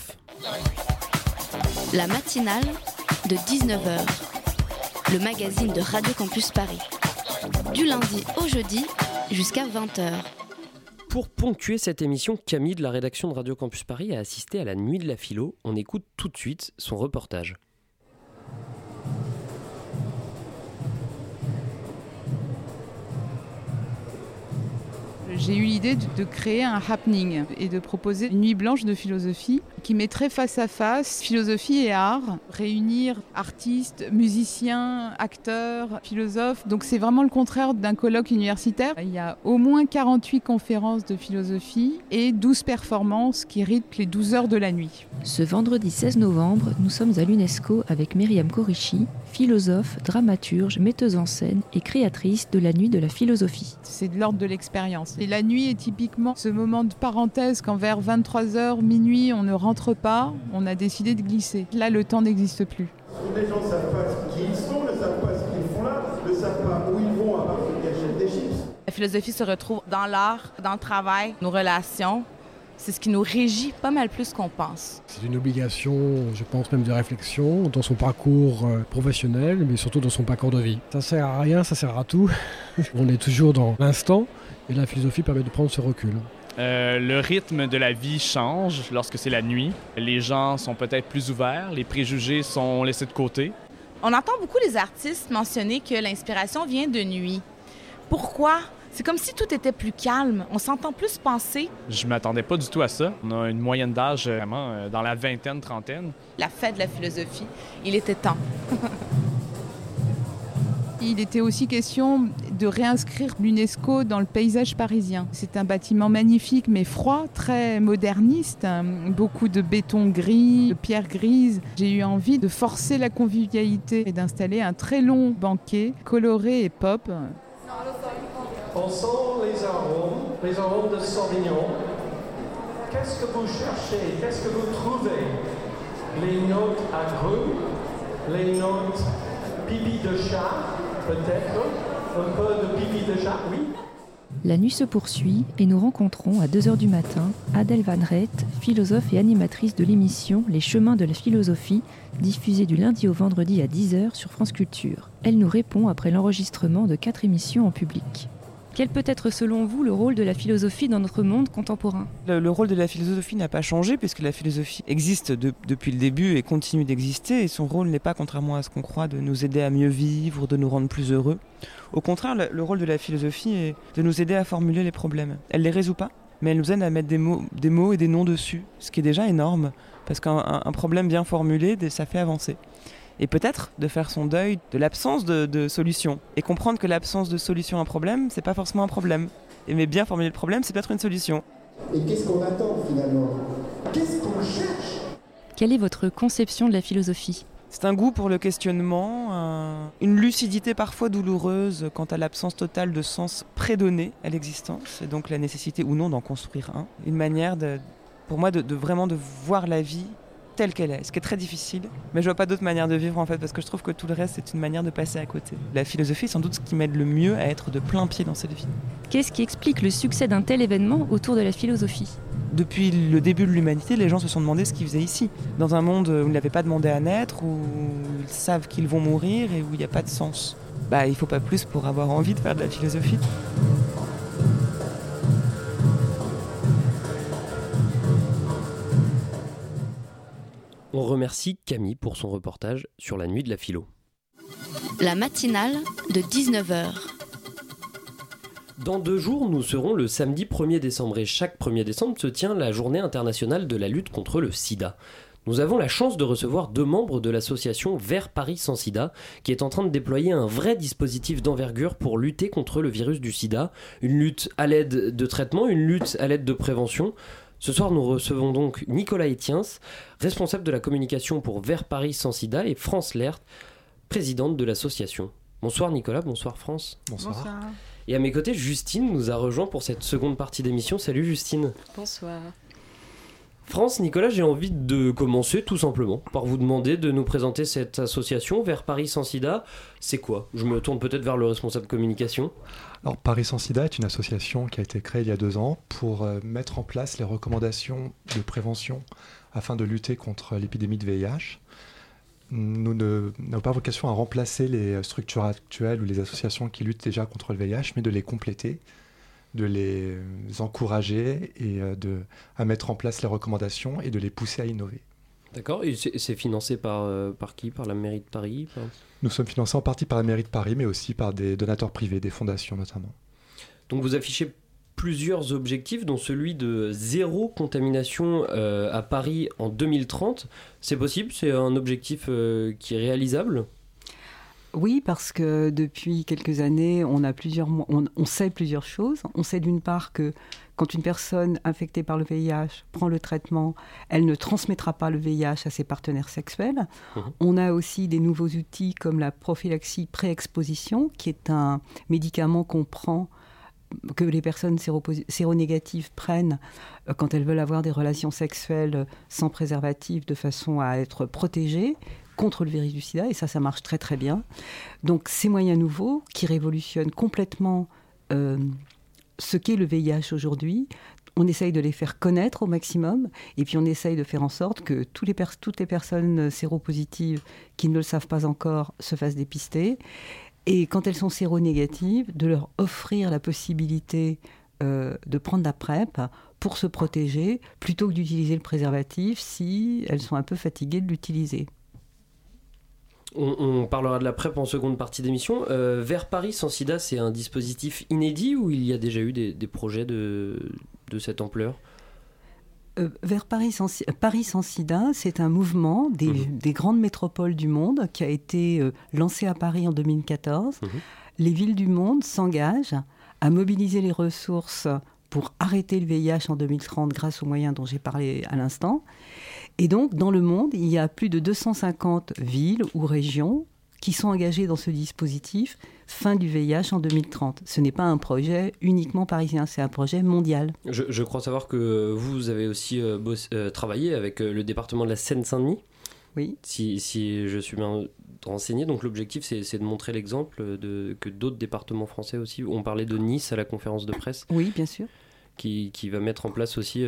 La matinale de 19h. Le magazine de Radio Campus Paris. Du lundi au jeudi jusqu'à 20h. Pour ponctuer cette émission, Camille de la rédaction de Radio Campus Paris a assisté à la nuit de la philo. On écoute tout de suite son reportage. J'ai eu l'idée de, de créer un happening et de proposer une nuit blanche de philosophie qui mettrait face à face philosophie et art, réunir artistes, musiciens, acteurs, philosophes. Donc c'est vraiment le contraire d'un colloque universitaire. Il y a au moins 48 conférences de philosophie et 12 performances qui rythment les 12 heures de la nuit. Ce vendredi 16 novembre, nous sommes à l'UNESCO avec Myriam Korichi, philosophe, dramaturge, metteuse en scène et créatrice de la nuit de la philosophie. C'est de l'ordre de l'expérience. Et la nuit est typiquement ce moment de parenthèse quand vers 23h, minuit, on ne rentre pas, on a décidé de glisser. Là, le temps n'existe plus. Les gens ne savent pas qui ils sont, ne savent pas ce qu'ils font là, ne savent pas où ils vont à part qu'ils achètent des chips. La philosophie se retrouve dans l'art, dans le travail, nos relations. C'est ce qui nous régit pas mal plus qu'on pense. C'est une obligation, je pense même de réflexion, dans son parcours euh, professionnel, mais surtout dans son parcours de vie. Ça sert à rien, ça sert à tout. On est toujours dans l'instant, et la philosophie permet de prendre ce recul. Euh, le rythme de la vie change lorsque c'est la nuit. Les gens sont peut-être plus ouverts, les préjugés sont laissés de côté. On entend beaucoup les artistes mentionner que l'inspiration vient de nuit. Pourquoi? C'est comme si tout était plus calme. On s'entend plus penser. Je m'attendais pas du tout à ça. On a une moyenne d'âge vraiment euh, dans la vingtaine, trentaine. La fête de la philosophie, il était temps. Il était aussi question de réinscrire l'UNESCO dans le paysage parisien. C'est un bâtiment magnifique mais froid, très moderniste, beaucoup de béton gris, de pierre grise. J'ai eu envie de forcer la convivialité et d'installer un très long banquet coloré et pop. On sent les arômes, les arômes de Sauvignon. Qu'est-ce que vous cherchez? Qu'est-ce que vous trouvez? Les notes agrumes, les notes pipi de chat, La nuit se poursuit et nous rencontrons à 2h du matin Adèle Van Rett, philosophe et animatrice de l'émission Les chemins de la philosophie, diffusée du lundi au vendredi à 10h sur France Culture. Elle nous répond après l'enregistrement de quatre émissions en public. Quel peut être selon vous le rôle de la philosophie dans notre monde contemporain? Le, le, rôle de la philosophie n'a pas changé puisque la philosophie existe de, depuis le début et continue d'exister son rôle n'est pas, contrairement à ce qu'on croit, de nous aider à mieux vivre, de nous rendre plus heureux. Au contraire, le, le rôle de la philosophie est de nous aider à formuler les problèmes. Elle les résout pas, mais elle nous aide à mettre des mots, des mots et des noms dessus, ce qui est déjà énorme parce qu'un problème bien formulé, ça fait avancer et peut-être de faire son deuil de l'absence de, de, solution et comprendre que l'absence de solution à un problème, c'est pas forcément un problème. Et mais bien formuler le problème, c'est peut-être une solution. Et qu'est-ce qu'on attend finalement? Qu'est-ce qu'on cherche? Quelle est votre conception de la philosophie? C'est un goût pour le questionnement, un... une lucidité parfois douloureuse quant à l'absence totale de sens prédonné à l'existence, et donc la nécessité ou non d'en construire un. Une manière, de, pour moi, de, de vraiment de voir la vie telle qu'elle est, ce qui est très difficile. Mais je vois pas d'autre manière de vivre en fait, parce que je trouve que tout le reste c'est une manière de passer à côté. La philosophie, est sans doute ce qui m'aide le mieux à être de plein pied dans cette vie. Qu'est-ce qui explique le succès d'un tel événement autour de la philosophie? Depuis le début de l'humanité, les gens se sont demandé ce qu'ils faisaient ici. Dans un monde où ils n'avaient pas demandé à naître, où ils savent qu'ils vont mourir et où il n'y a pas de sens. Bah, il faut pas plus pour avoir envie de faire de la philosophie. On remercie Camille pour son reportage sur la nuit de la philo. La matinale de 19h. Dans deux jours, nous serons le samedi 1er décembre et chaque 1er décembre se tient la journée internationale de la lutte contre le sida. Nous avons la chance de recevoir deux membres de l'association Vert Paris sans sida, qui est en train de déployer un vrai dispositif d'envergure pour lutter contre le virus du sida. Une lutte à l'aide de traitement, une lutte à l'aide de prévention. Ce soir, nous recevons donc Nicolas Etiens, responsable de la communication pour Vert Paris sans sida, et France Lert, présidente de l'association. Bonsoir Nicolas, bonsoir France. Bonsoir. bonsoir. Et à mes côtés, Justine nous a rejoint pour cette seconde partie d'émission. Salut Justine. Bonsoir. France, Nicolas, j'ai envie de commencer tout simplement par vous demander de nous présenter cette association vers Paris sans sida. C'est quoi? Je me tourne peut-être vers le responsable communication. Alors, Paris sans sida est une association qui a été créée il y a deux ans pour euh, mettre en place les recommandations de prévention afin de lutter contre l'épidémie de VIH. Nous n'avons pas vocation à remplacer les structures actuelles ou les associations qui luttent déjà contre le VIH, mais de les compléter de les encourager et euh, de, à mettre en place les recommandations et de les pousser à innover. D'accord, et c'est financé par, euh, par qui? Par la mairie de Paris? Nous sommes financés en partie par la mairie de Paris, mais aussi par des donateurs privés, des fondations notamment. Donc vous affichez plusieurs objectifs, dont celui de zéro contamination euh, à Paris en 2030. C'est possible? C'est un objectif qui est réalisable? Oui, parce que depuis quelques années, on, a plusieurs, on, sait plusieurs choses. On sait d'une part que quand une personne infectée par le VIH prend le traitement, elle ne transmettra pas le VIH à ses partenaires sexuels. Mmh. On a aussi des nouveaux outils comme la prophylaxie pré-exposition, qui est un médicament qu'on prend que les personnes séronégatives prennent euh, quand elles veulent avoir des relations sexuelles sans préservatif de façon à être protégées contre le virus du sida, et ça, ça marche très très bien. Donc ces moyens nouveaux qui révolutionnent complètement euh, ce qu'est le VIH aujourd'hui, on essaye de les faire connaître au maximum, et puis on essaye de faire en sorte que toutes les personnes séropositives qui ne le savent pas encore se fassent dépister, et quand elles sont séronégatives, de leur offrir la possibilité euh, de prendre la PrEP pour se protéger, plutôt que d'utiliser le préservatif si elles sont un peu fatiguées de l'utiliser. On, parlera de la PrEP en seconde partie d'émission. Euh, vers Paris sans sida, c'est un dispositif inédit ou il y a déjà eu des, projets de, cette ampleur? Euh, vers Paris sans, Paris sans sida, c'est un mouvement des, mhm. grandes métropoles du monde qui a été euh, lancé à Paris en 2014. Mhm. Les villes du monde s'engagent à mobiliser les ressources pour arrêter le VIH en 2030 grâce aux moyens dont j'ai parlé à l'instant. Et donc, dans le monde, il y a plus de 250 villes ou régions qui sont engagées dans ce dispositif fin du VIH en 2030. Ce n'est pas un projet uniquement parisien, c'est un projet mondial. Je, crois savoir que vous avez aussi euh, euh, travaillé avec euh, le département de la Seine-Saint-Denis. Oui. Si, si, je suis bien renseigné, donc l'objectif c'est de montrer l'exemple que d'autres départements français aussi, on parlait de Nice à la conférence de presse. Oui, bien sûr. Qui, qui va mettre en place aussi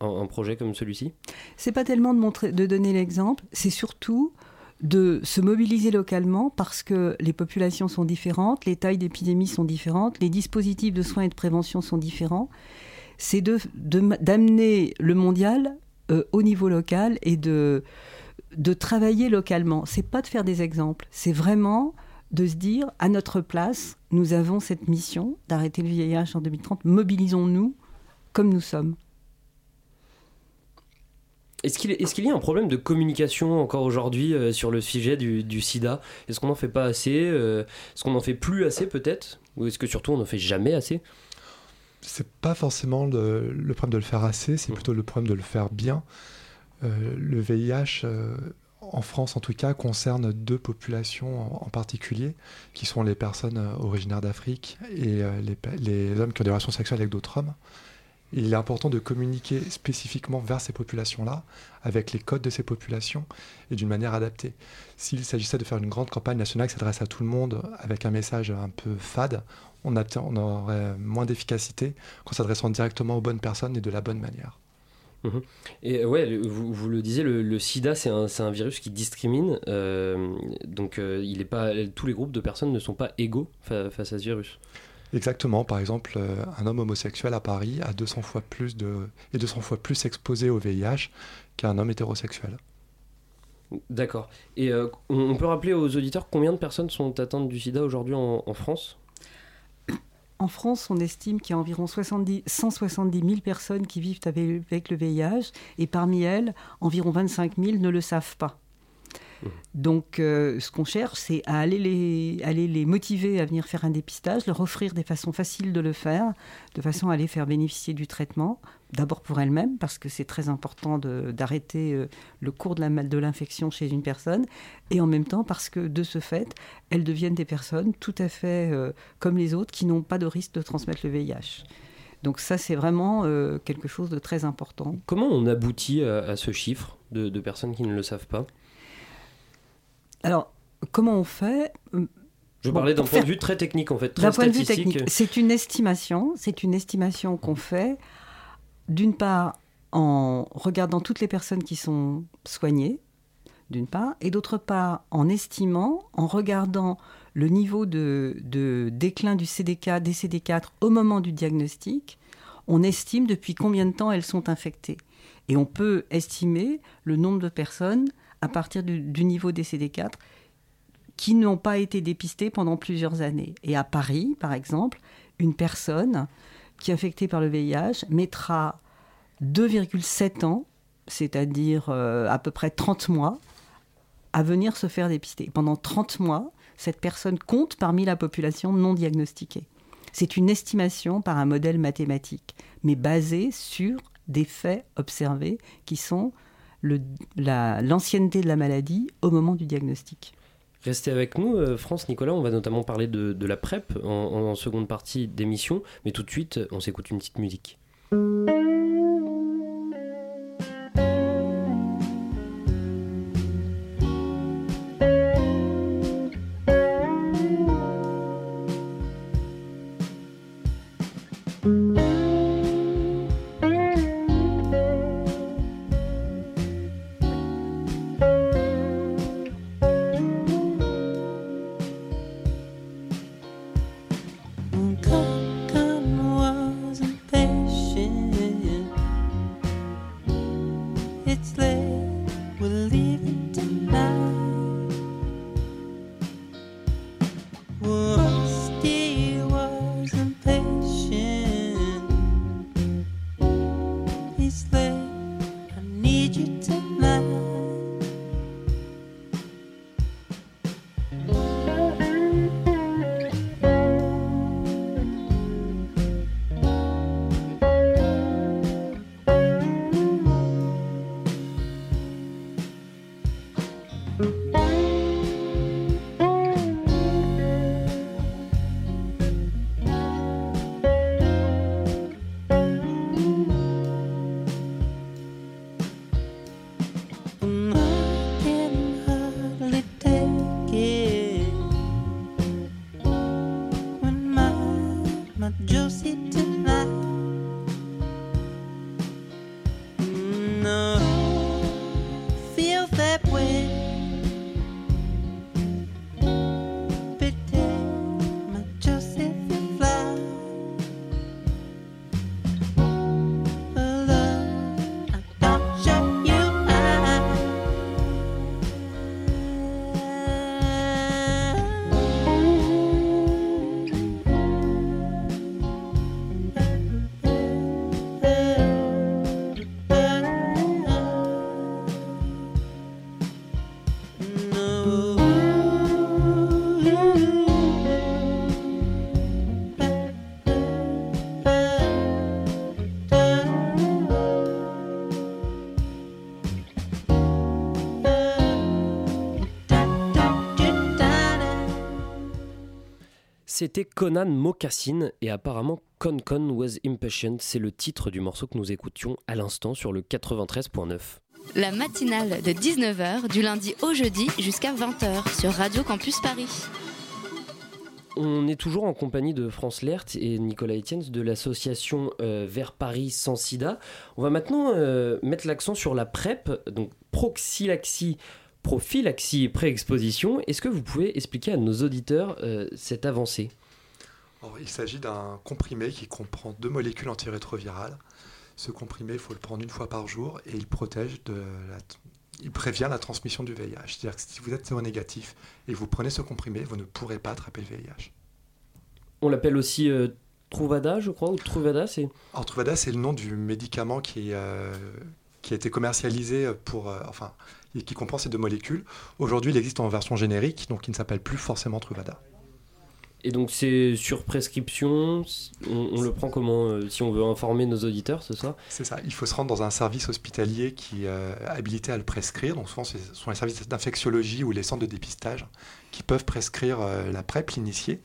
un, projet comme celui-ci? C'est pas tellement de, montrer, de donner l'exemple, c'est surtout de se mobiliser localement parce que les populations sont différentes, les tailles d'épidémie sont différentes, les dispositifs de soins et de prévention sont différents. C'est d'amener de, le mondial euh, au niveau local et de, de travailler localement. C'est pas de faire des exemples, c'est vraiment de se dire à notre place, nous avons cette mission d'arrêter le VIH en 2030, mobilisons-nous comme nous sommes. Est-ce qu'il est, y a un problème de communication encore aujourd'hui euh, sur le sujet du, sida? Est-ce qu'on n'en fait pas assez euh, Est-ce qu'on n'en fait plus assez peut-être? Ou est-ce que surtout on n'en fait jamais assez? C'est pas forcément le, problème de le faire assez, c'est mmh. plutôt le problème de le faire bien. Euh, le VIH, en France en tout cas, concerne deux populations en, particulier, qui sont les personnes originaires d'Afrique et les, les hommes qui ont des relations sexuelles avec d'autres hommes il est important de communiquer spécifiquement vers ces populations-là, avec les codes de ces populations et d'une manière adaptée. S'il s'agissait de faire une grande campagne nationale qui s'adresse à tout le monde avec un message un peu fade, on, aurait moins d'efficacité qu'en s'adressant directement aux bonnes personnes et de la bonne manière. Mhm. Et ouais, vous, le disiez, le, sida, c'est un, virus qui discrimine. Euh, donc, euh, il est pas, tous les groupes de personnes ne sont pas égaux face à ce virus. Exactement. Par exemple, euh, un homme homosexuel à Paris a 200 fois plus de, est 200 fois plus exposé au VIH qu'un homme hétérosexuel. D'accord. Et euh, on peut rappeler aux auditeurs combien de personnes sont atteintes du sida aujourd'hui en, France? En France, on estime qu'il y a environ 70, 170 000 personnes qui vivent avec le VIH et parmi elles, environ 25 000 ne le savent pas. Donc, euh, ce qu'on cherche, c'est à aller les, aller les motiver à venir faire un dépistage, leur offrir des façons faciles de le faire, de façon à les faire bénéficier du traitement, d'abord pour elles-mêmes, parce que c'est très important d'arrêter euh, le cours de l'infection chez une personne, et en même temps parce que de ce fait, elles deviennent des personnes tout à fait euh, comme les autres qui n'ont pas de risque de transmettre le VIH. Donc ça, c'est vraiment quelque chose de très important. Comment on aboutit à, ce chiffre de, de, personnes qui ne le savent pas? Alors, comment on fait je parlais d'un point de vue très technique en fait, très D'un point de vue technique, c'est une estimation, c'est une estimation qu'on fait d'une part en regardant toutes les personnes qui sont soignées, d'une part, et d'autre part en estimant, en regardant le niveau de, de déclin du CDK, des CD4 au moment du diagnostic, on estime depuis combien de temps elles sont infectées. Et on peut estimer le nombre de personnes à partir du, niveau des CD4 qui n'ont pas été dépistées pendant plusieurs années. Et à Paris, par exemple, une personne qui est infectée par le VIH mettra 2,7 ans, c'est-à-dire euh, à peu près 30 mois, à venir se faire dépister. Pendant 30 mois, cette personne compte parmi la population non diagnostiquée. C'est une estimation par un modèle mathématique, mais basé sur des faits observés qui sont l'ancienneté de la maladie au moment du diagnostic. Restez avec nous, euh, France, Nicolas. On va notamment parler de, la PrEP en, seconde partie d'émission. Mais tout de suite, on s'écoute une petite musique. C'était Conan Mocassin et apparemment Con Con Was Impatient, c'est le titre du morceau que nous écoutions à l'instant sur le 93.9. La matinale de 19h du lundi au jeudi jusqu'à 20h sur Radio Campus Paris. On est toujours en compagnie de France Lert et Nicolas Etienne de l'association euh, Vers Paris sans sida. On va maintenant euh, mettre l'accent sur la PrEP, donc prophylaxie prophylaxie et pré-exposition. Est-ce que vous pouvez expliquer à nos auditeurs euh, cette avancée? Alors, Il s'agit d'un comprimé qui comprend deux molécules antirétrovirales. Ce comprimé, il faut le prendre une fois par jour et il protège de la, il prévient la transmission du VIH. C'est-à-dire que si vous êtes séronégatif et vous prenez ce comprimé, vous ne pourrez pas attraper le VIH. On l'appelle aussi euh, Truvada, je crois, ou Truvada, c'est. Alors Truvada, c'est le nom du médicament qui, euh, qui a été commercialisé pour, euh, enfin, et qui comprend ces deux molécules. Aujourd'hui, il existe en version générique, donc il ne s'appelle plus forcément Truvada. Et donc c'est sur prescription, on, on le prend comment euh, si on veut informer nos auditeurs, c'est ça? C'est ça, il faut se rendre dans un service hospitalier qui est euh, habilité à le prescrire. Donc souvent ce sont les services d'infectiologie ou les centres de dépistage qui peuvent prescrire euh, la PrEP, l'initiée.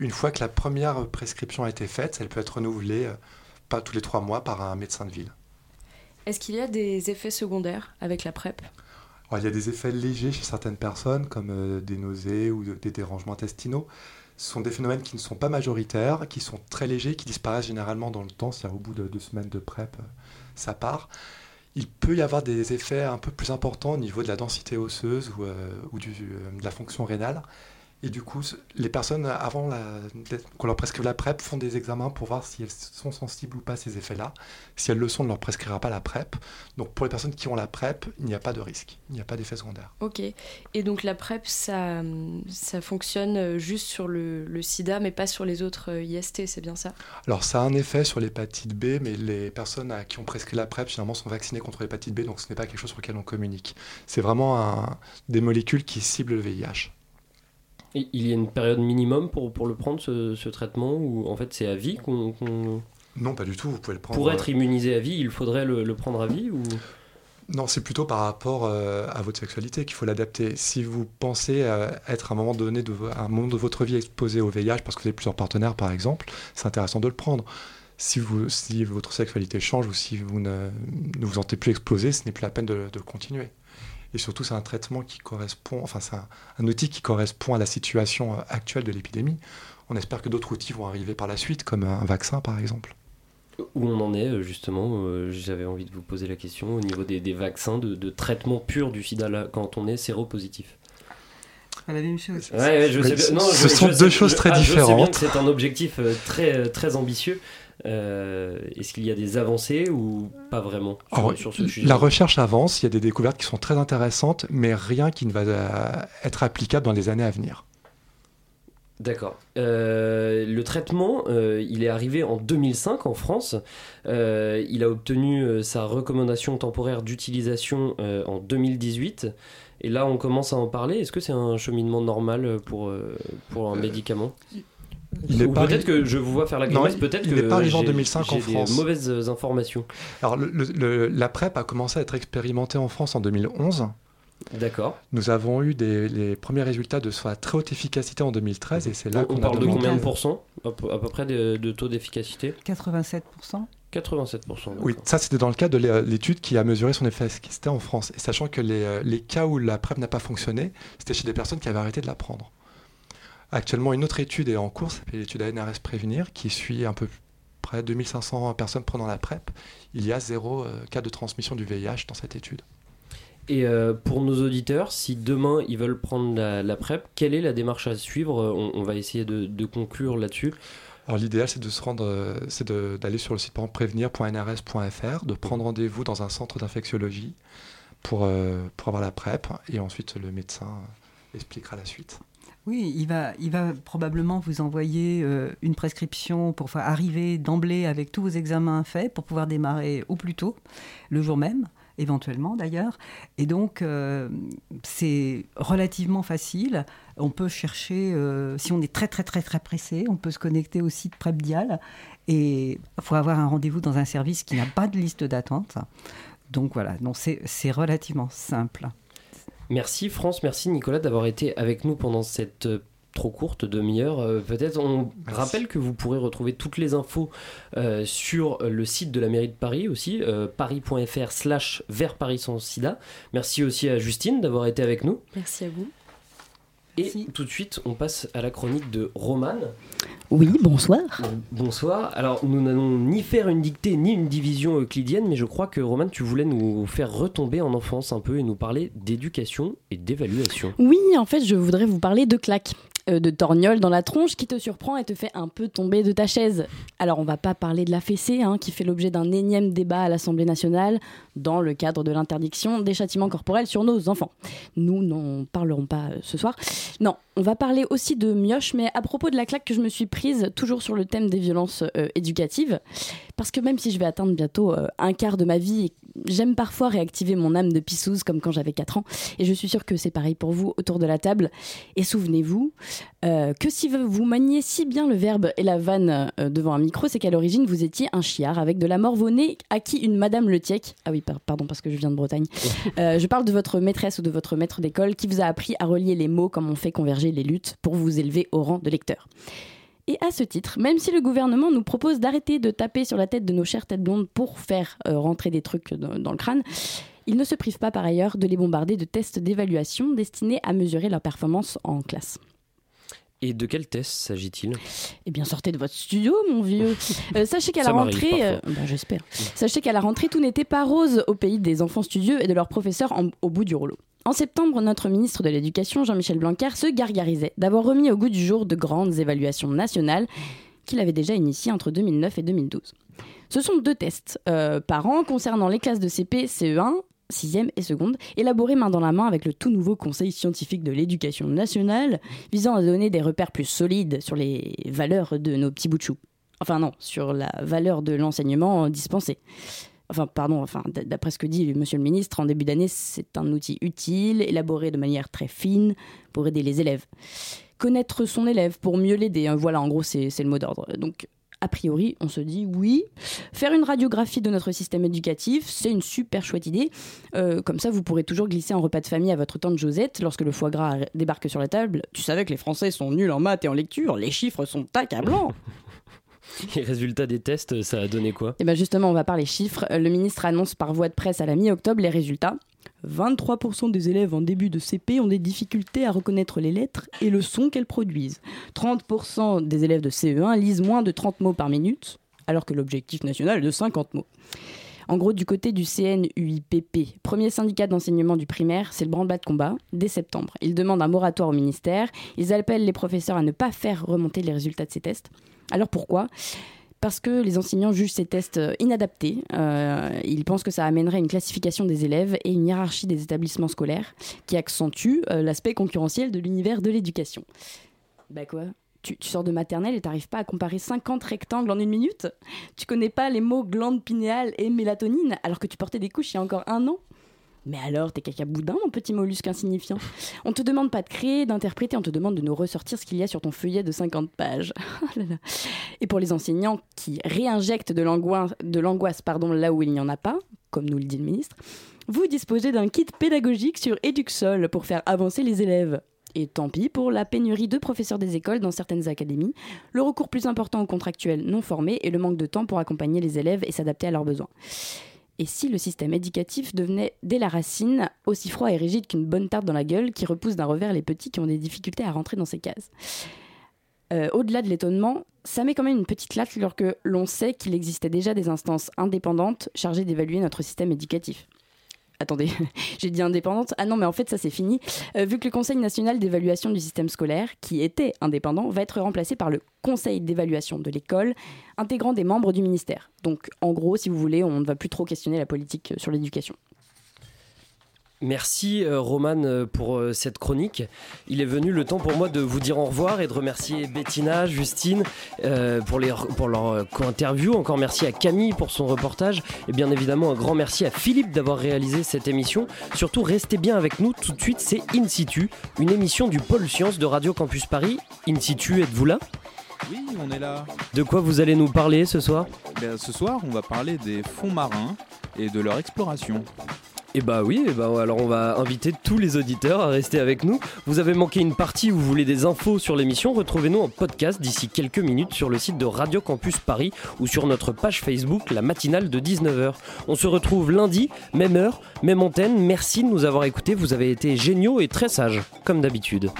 Une fois que la première prescription a été faite, elle peut être renouvelée pas tous les trois mois par un médecin de ville. Est-ce qu'il y a des effets secondaires avec la PrEP? Il y a des effets légers chez certaines personnes, comme euh, des nausées ou de- des dérangements intestinaux. Ce sont des phénomènes qui ne sont pas majoritaires, qui sont très légers, qui disparaissent généralement dans le temps, c'est-à-dire au bout de deux semaines de PrEP, euh, ça part. Il peut y avoir des effets un peu plus importants au niveau de la densité osseuse ou, euh, euh, de la fonction rénale. Et du coup, les personnes, avant qu'on leur prescrive la PrEP, font des examens pour voir si elles sont sensibles ou pas à ces effets-là. Si elles le sont, on ne leur prescrira pas la PrEP. Donc pour les personnes qui ont la PrEP, il n'y a pas de risque, il n'y a pas d'effet secondaire. Ok. Et donc la PrEP, ça, ça fonctionne euh, juste sur le, le sida, mais pas sur les autres euh, IST, c'est bien ça? Alors ça a un effet sur l'hépatite B, mais les personnes à qui ont prescrit la PrEP, généralement, sont vaccinées contre l'hépatite B, donc ce n'est pas quelque chose sur lequel on communique. C'est vraiment un- des molécules qui ciblent le VIH. Il y a une période minimum pour, pour le prendre, ce, ce traitement, ou en fait c'est à vie qu'on... Non, pas du tout, vous pouvez le prendre... Pour euh, être immunisé à vie, il faudrait le, le prendre à vie ou... Non, c'est plutôt par rapport euh, à votre sexualité qu'il faut l'adapter. Si vous pensez euh, être à un moment donné de, à un moment de votre vie exposé au VIH parce que vous avez plusieurs partenaires par exemple, c'est intéressant de le prendre. Si, vous, si votre sexualité change ou si vous ne, ne vous sentez plus explosé, ce n'est plus la peine de, de continuer. Et surtout, c'est un traitement qui correspond, enfin, c'est un, un outil qui correspond à la situation euh, actuelle de l'épidémie. On espère que d'autres outils vont arriver par la suite, comme un vaccin par exemple. Où on en est euh, justement, euh, j'avais envie de vous poser la question au niveau des, des vaccins, de, de traitement pur du sida là, quand on est séropositif. Pas la même chose. Ouais, ouais, je Oui, sais bien. ce- Non, ce je- sont je deux sais- choses très ah, différentes. c'est un objectif très, très ambitieux. Euh, Est-ce qu'il y a des avancées ou pas vraiment sur, Alors, sur ce sujet la recherche avance, il y a des découvertes qui sont très intéressantes, mais rien qui ne va euh, être applicable dans les années à venir. D'accord. Euh, le traitement, euh, il est arrivé en 2005 en France. Euh, il a obtenu euh, sa recommandation temporaire d'utilisation euh, en 2018. Et là, on commence à en parler. Est-ce que c'est un cheminement normal pour, euh, pour un médicament? Peut-être que je vous vois faire la grimace, il- peut-être il que n'est pas arrivé en j'ai- 2005 en France. des mauvaises informations. Alors, le- le- la PrEP a commencé à être expérimentée en France en 2011. D'accord. Nous avons eu des, les premiers résultats de sa très haute efficacité en 2013 et c'est là On qu'on a parle de combien de pourcents à peu, près de, de taux d'efficacité 87% 87%. Oui, ça c'était dans le cadre de l'é- l'étude qui a mesuré son efficacité en France. Et sachant que les, euh, les cas où la PrEP n'a pas fonctionné, c'était chez des personnes qui avaient arrêté de la prendre. Actuellement, une autre étude est en cours, s'appelle l'étude ANRS Prévenir, qui suit un peu près de 2500 personnes prenant la PrEP. Il y a zéro euh, cas de transmission du VIH dans cette étude. Et euh, pour nos auditeurs, si demain ils veulent prendre la, la PrEP, quelle est la démarche à suivre? On, on va essayer de, de conclure là-dessus. Alors l'idéal c'est de se rendre, euh, c'est d'aller sur le site prévenir.nrs.fr, de prendre rendez-vous dans un centre d'infectiologie pour, euh, pour avoir la PrEP et ensuite le médecin euh, expliquera la suite. Oui, il va, il va probablement vous envoyer euh, une prescription pour fa- arriver d'emblée avec tous vos examens faits pour pouvoir démarrer au plus tôt, le jour même, éventuellement d'ailleurs. Et donc, euh, c'est relativement facile. On peut chercher, euh, si on est très très très très pressé, on peut se connecter au site PrepDial et il faut avoir un rendez-vous dans un service qui n'a pas de liste d'attente. Donc voilà, c'est relativement simple. Merci France, merci Nicolas d'avoir été avec nous pendant cette euh, trop courte demi-heure. Euh, Peut-être on rappelle que vous pourrez retrouver toutes les infos euh, sur le site de la mairie de Paris aussi, euh, paris.fr slash vers Paris sans sida. Merci aussi à Justine d'avoir été avec nous. Merci à vous. Et tout de suite, on passe à la chronique de Romane. Oui, bonsoir. Bonsoir. Alors, nous n'allons ni faire une dictée ni une division euclidienne, mais je crois que Romane, tu voulais nous faire retomber en enfance un peu et nous parler d'éducation et d'évaluation. Oui, en fait, je voudrais vous parler de claques. Euh, de torgnole dans la tronche qui te surprend et te fait un peu tomber de ta chaise. Alors on va pas parler de la fessée hein, qui fait l'objet d'un énième débat à l'Assemblée nationale dans le cadre de l'interdiction des châtiments corporels sur nos enfants. Nous n'en parlerons pas euh, ce soir. Non, on va parler aussi de mioche, mais à propos de la claque que je me suis prise, toujours sur le thème des violences euh, éducatives, parce que même si je vais atteindre bientôt euh, un quart de ma vie, j'aime parfois réactiver mon âme de pissouse comme quand j'avais 4 ans, et je suis sûre que c'est pareil pour vous autour de la table. Et souvenez-vous euh, que si vous maniez si bien le verbe et la vanne euh, devant un micro, c'est qu'à l'origine vous étiez un chiard avec de la morve au nez à qui une Madame Le Tiec, ah oui par- pardon parce que je viens de Bretagne, je parle de votre maîtresse ou de votre maître d'école qui vous a appris à relier les mots comme on fait converger les luttes pour vous élever au rang de lecteur. Et à ce titre, même si le gouvernement nous propose d'arrêter de taper sur la tête de nos chères têtes blondes pour faire euh, rentrer des trucs dans, dans le crâne, il ne se prive pas par ailleurs de les bombarder de tests d'évaluation destinés à mesurer leur performance en classe. Et de quel test s'agit-il? Eh bien, sortez de votre studio, mon vieux. Euh, sachez qu'à la rentrée, euh, ben, j'espère. Sachez qu'à la rentrée, tout n'était pas rose au pays des enfants studieux et de leurs professeurs en- au bout du rouleau. En septembre, notre ministre de l'Éducation, Jean-Michel Blanquer, se gargarisait d'avoir remis au goût du jour de grandes évaluations nationales qu'il avait déjà initiées entre 2009 et 2012. Ce sont deux tests euh, par an concernant les classes de CP, CE1, 6e et seconde, élaborés main dans la main avec le tout nouveau Conseil scientifique de l'éducation nationale, visant à donner des repères plus solides sur les valeurs de nos petits bouts de. Enfin non, sur la valeur de l'enseignement dispensé. Enfin, pardon, enfin, d'après ce que dit Monsieur le ministre, en début d'année, c'est un outil utile, élaboré de manière très fine pour aider les élèves. Connaître son élève pour mieux l'aider, hein, voilà, en gros, c'est c'est le mot d'ordre. Donc, a priori, on se dit oui. Faire une radiographie de notre système éducatif, c'est une super chouette idée. Euh, comme ça, vous pourrez toujours glisser un repas de famille à votre tante Josette lorsque le foie gras débarque sur la table. Tu savais que les Français sont nuls en maths et en lecture, les chiffres sont accablants. Les résultats des tests, ça a donné quoi Et bien justement, on va parler chiffres. Le ministre annonce par voie de presse à la mi-octobre les résultats. 23% des élèves en début de CP ont des difficultés à reconnaître les lettres et le son qu'elles produisent. 30% des élèves de CE1 lisent moins de 30 mots par minute, alors que l'objectif national est de 50 mots. En gros, du côté du CNUIPP, premier syndicat d'enseignement du primaire, c'est le branle-bas de combat dès septembre. Ils demandent un moratoire au ministère. Ils appellent les professeurs à ne pas faire remonter les résultats de ces tests. Alors pourquoi? Parce que les enseignants jugent ces tests euh, inadaptés. Euh, ils pensent que ça amènerait une classification des élèves et une hiérarchie des établissements scolaires qui accentue euh, l'aspect concurrentiel de l'univers de l'éducation. Bah quoi? Tu, sors de maternelle et t'arrives pas à comparer 50 rectangles en une minute Tu connais pas les mots glande pinéale et mélatonine alors que tu portais des couches il y a encore un an mais alors, t'es caca boudin, mon petit mollusque insignifiant. On te demande pas de créer, d'interpréter, on te demande de nous ressortir ce qu'il y a sur ton feuillet de 50 pages. Oh. Et pour les enseignants qui réinjectent de l'angoisse, de l'angoisse pardon, là où il n'y en a pas, comme nous le dit le ministre, vous disposez d'un kit pédagogique sur Eduxol pour faire avancer les élèves. Et tant pis pour la pénurie de professeurs des écoles dans certaines académies, le recours plus important aux contractuels non formés et le manque de temps pour accompagner les élèves et s'adapter à leurs besoins. Et si le système éducatif devenait dès la racine aussi froid et rigide qu'une bonne tarte dans la gueule qui repousse d'un revers les petits qui ont des difficultés à rentrer dans ces cases? Euh, Au-delà de l'étonnement, ça met quand même une petite claque lorsque l'on sait qu'il existait déjà des instances indépendantes chargées d'évaluer notre système éducatif. Attendez, j'ai dit indépendante. Ah non, mais en fait, ça c'est fini. Euh, vu que le Conseil national d'évaluation du système scolaire, qui était indépendant, va être remplacé par le Conseil d'évaluation de l'école, intégrant des membres du ministère. Donc, en gros, si vous voulez, on ne va plus trop questionner la politique sur l'éducation. Merci euh, Roman euh, pour euh, cette chronique. Il est venu le temps pour moi de vous dire au revoir et de remercier Bettina, Justine pour, les, pour leur co-interview. Encore merci à Camille pour son reportage. Et bien évidemment un grand merci à Philippe d'avoir réalisé cette émission. Surtout restez bien avec nous tout de suite, c'est In Situ, une émission du pôle science de Radio Campus Paris. In Situ, êtes-vous là? Oui, on est là. De quoi vous allez nous parler ce soir? Ben, ce soir, on va parler des fonds marins et de leur exploration. Et bah oui, et bah alors on va inviter tous les auditeurs à rester avec nous. Vous avez manqué une partie ou vous voulez des infos sur l'émission, retrouvez-nous en podcast d'ici quelques minutes sur le site de Radio Campus Paris ou sur notre page Facebook, la matinale de 19h. On se retrouve lundi, même heure, même antenne. Merci de nous avoir écoutés, vous avez été géniaux et très sages, comme d'habitude.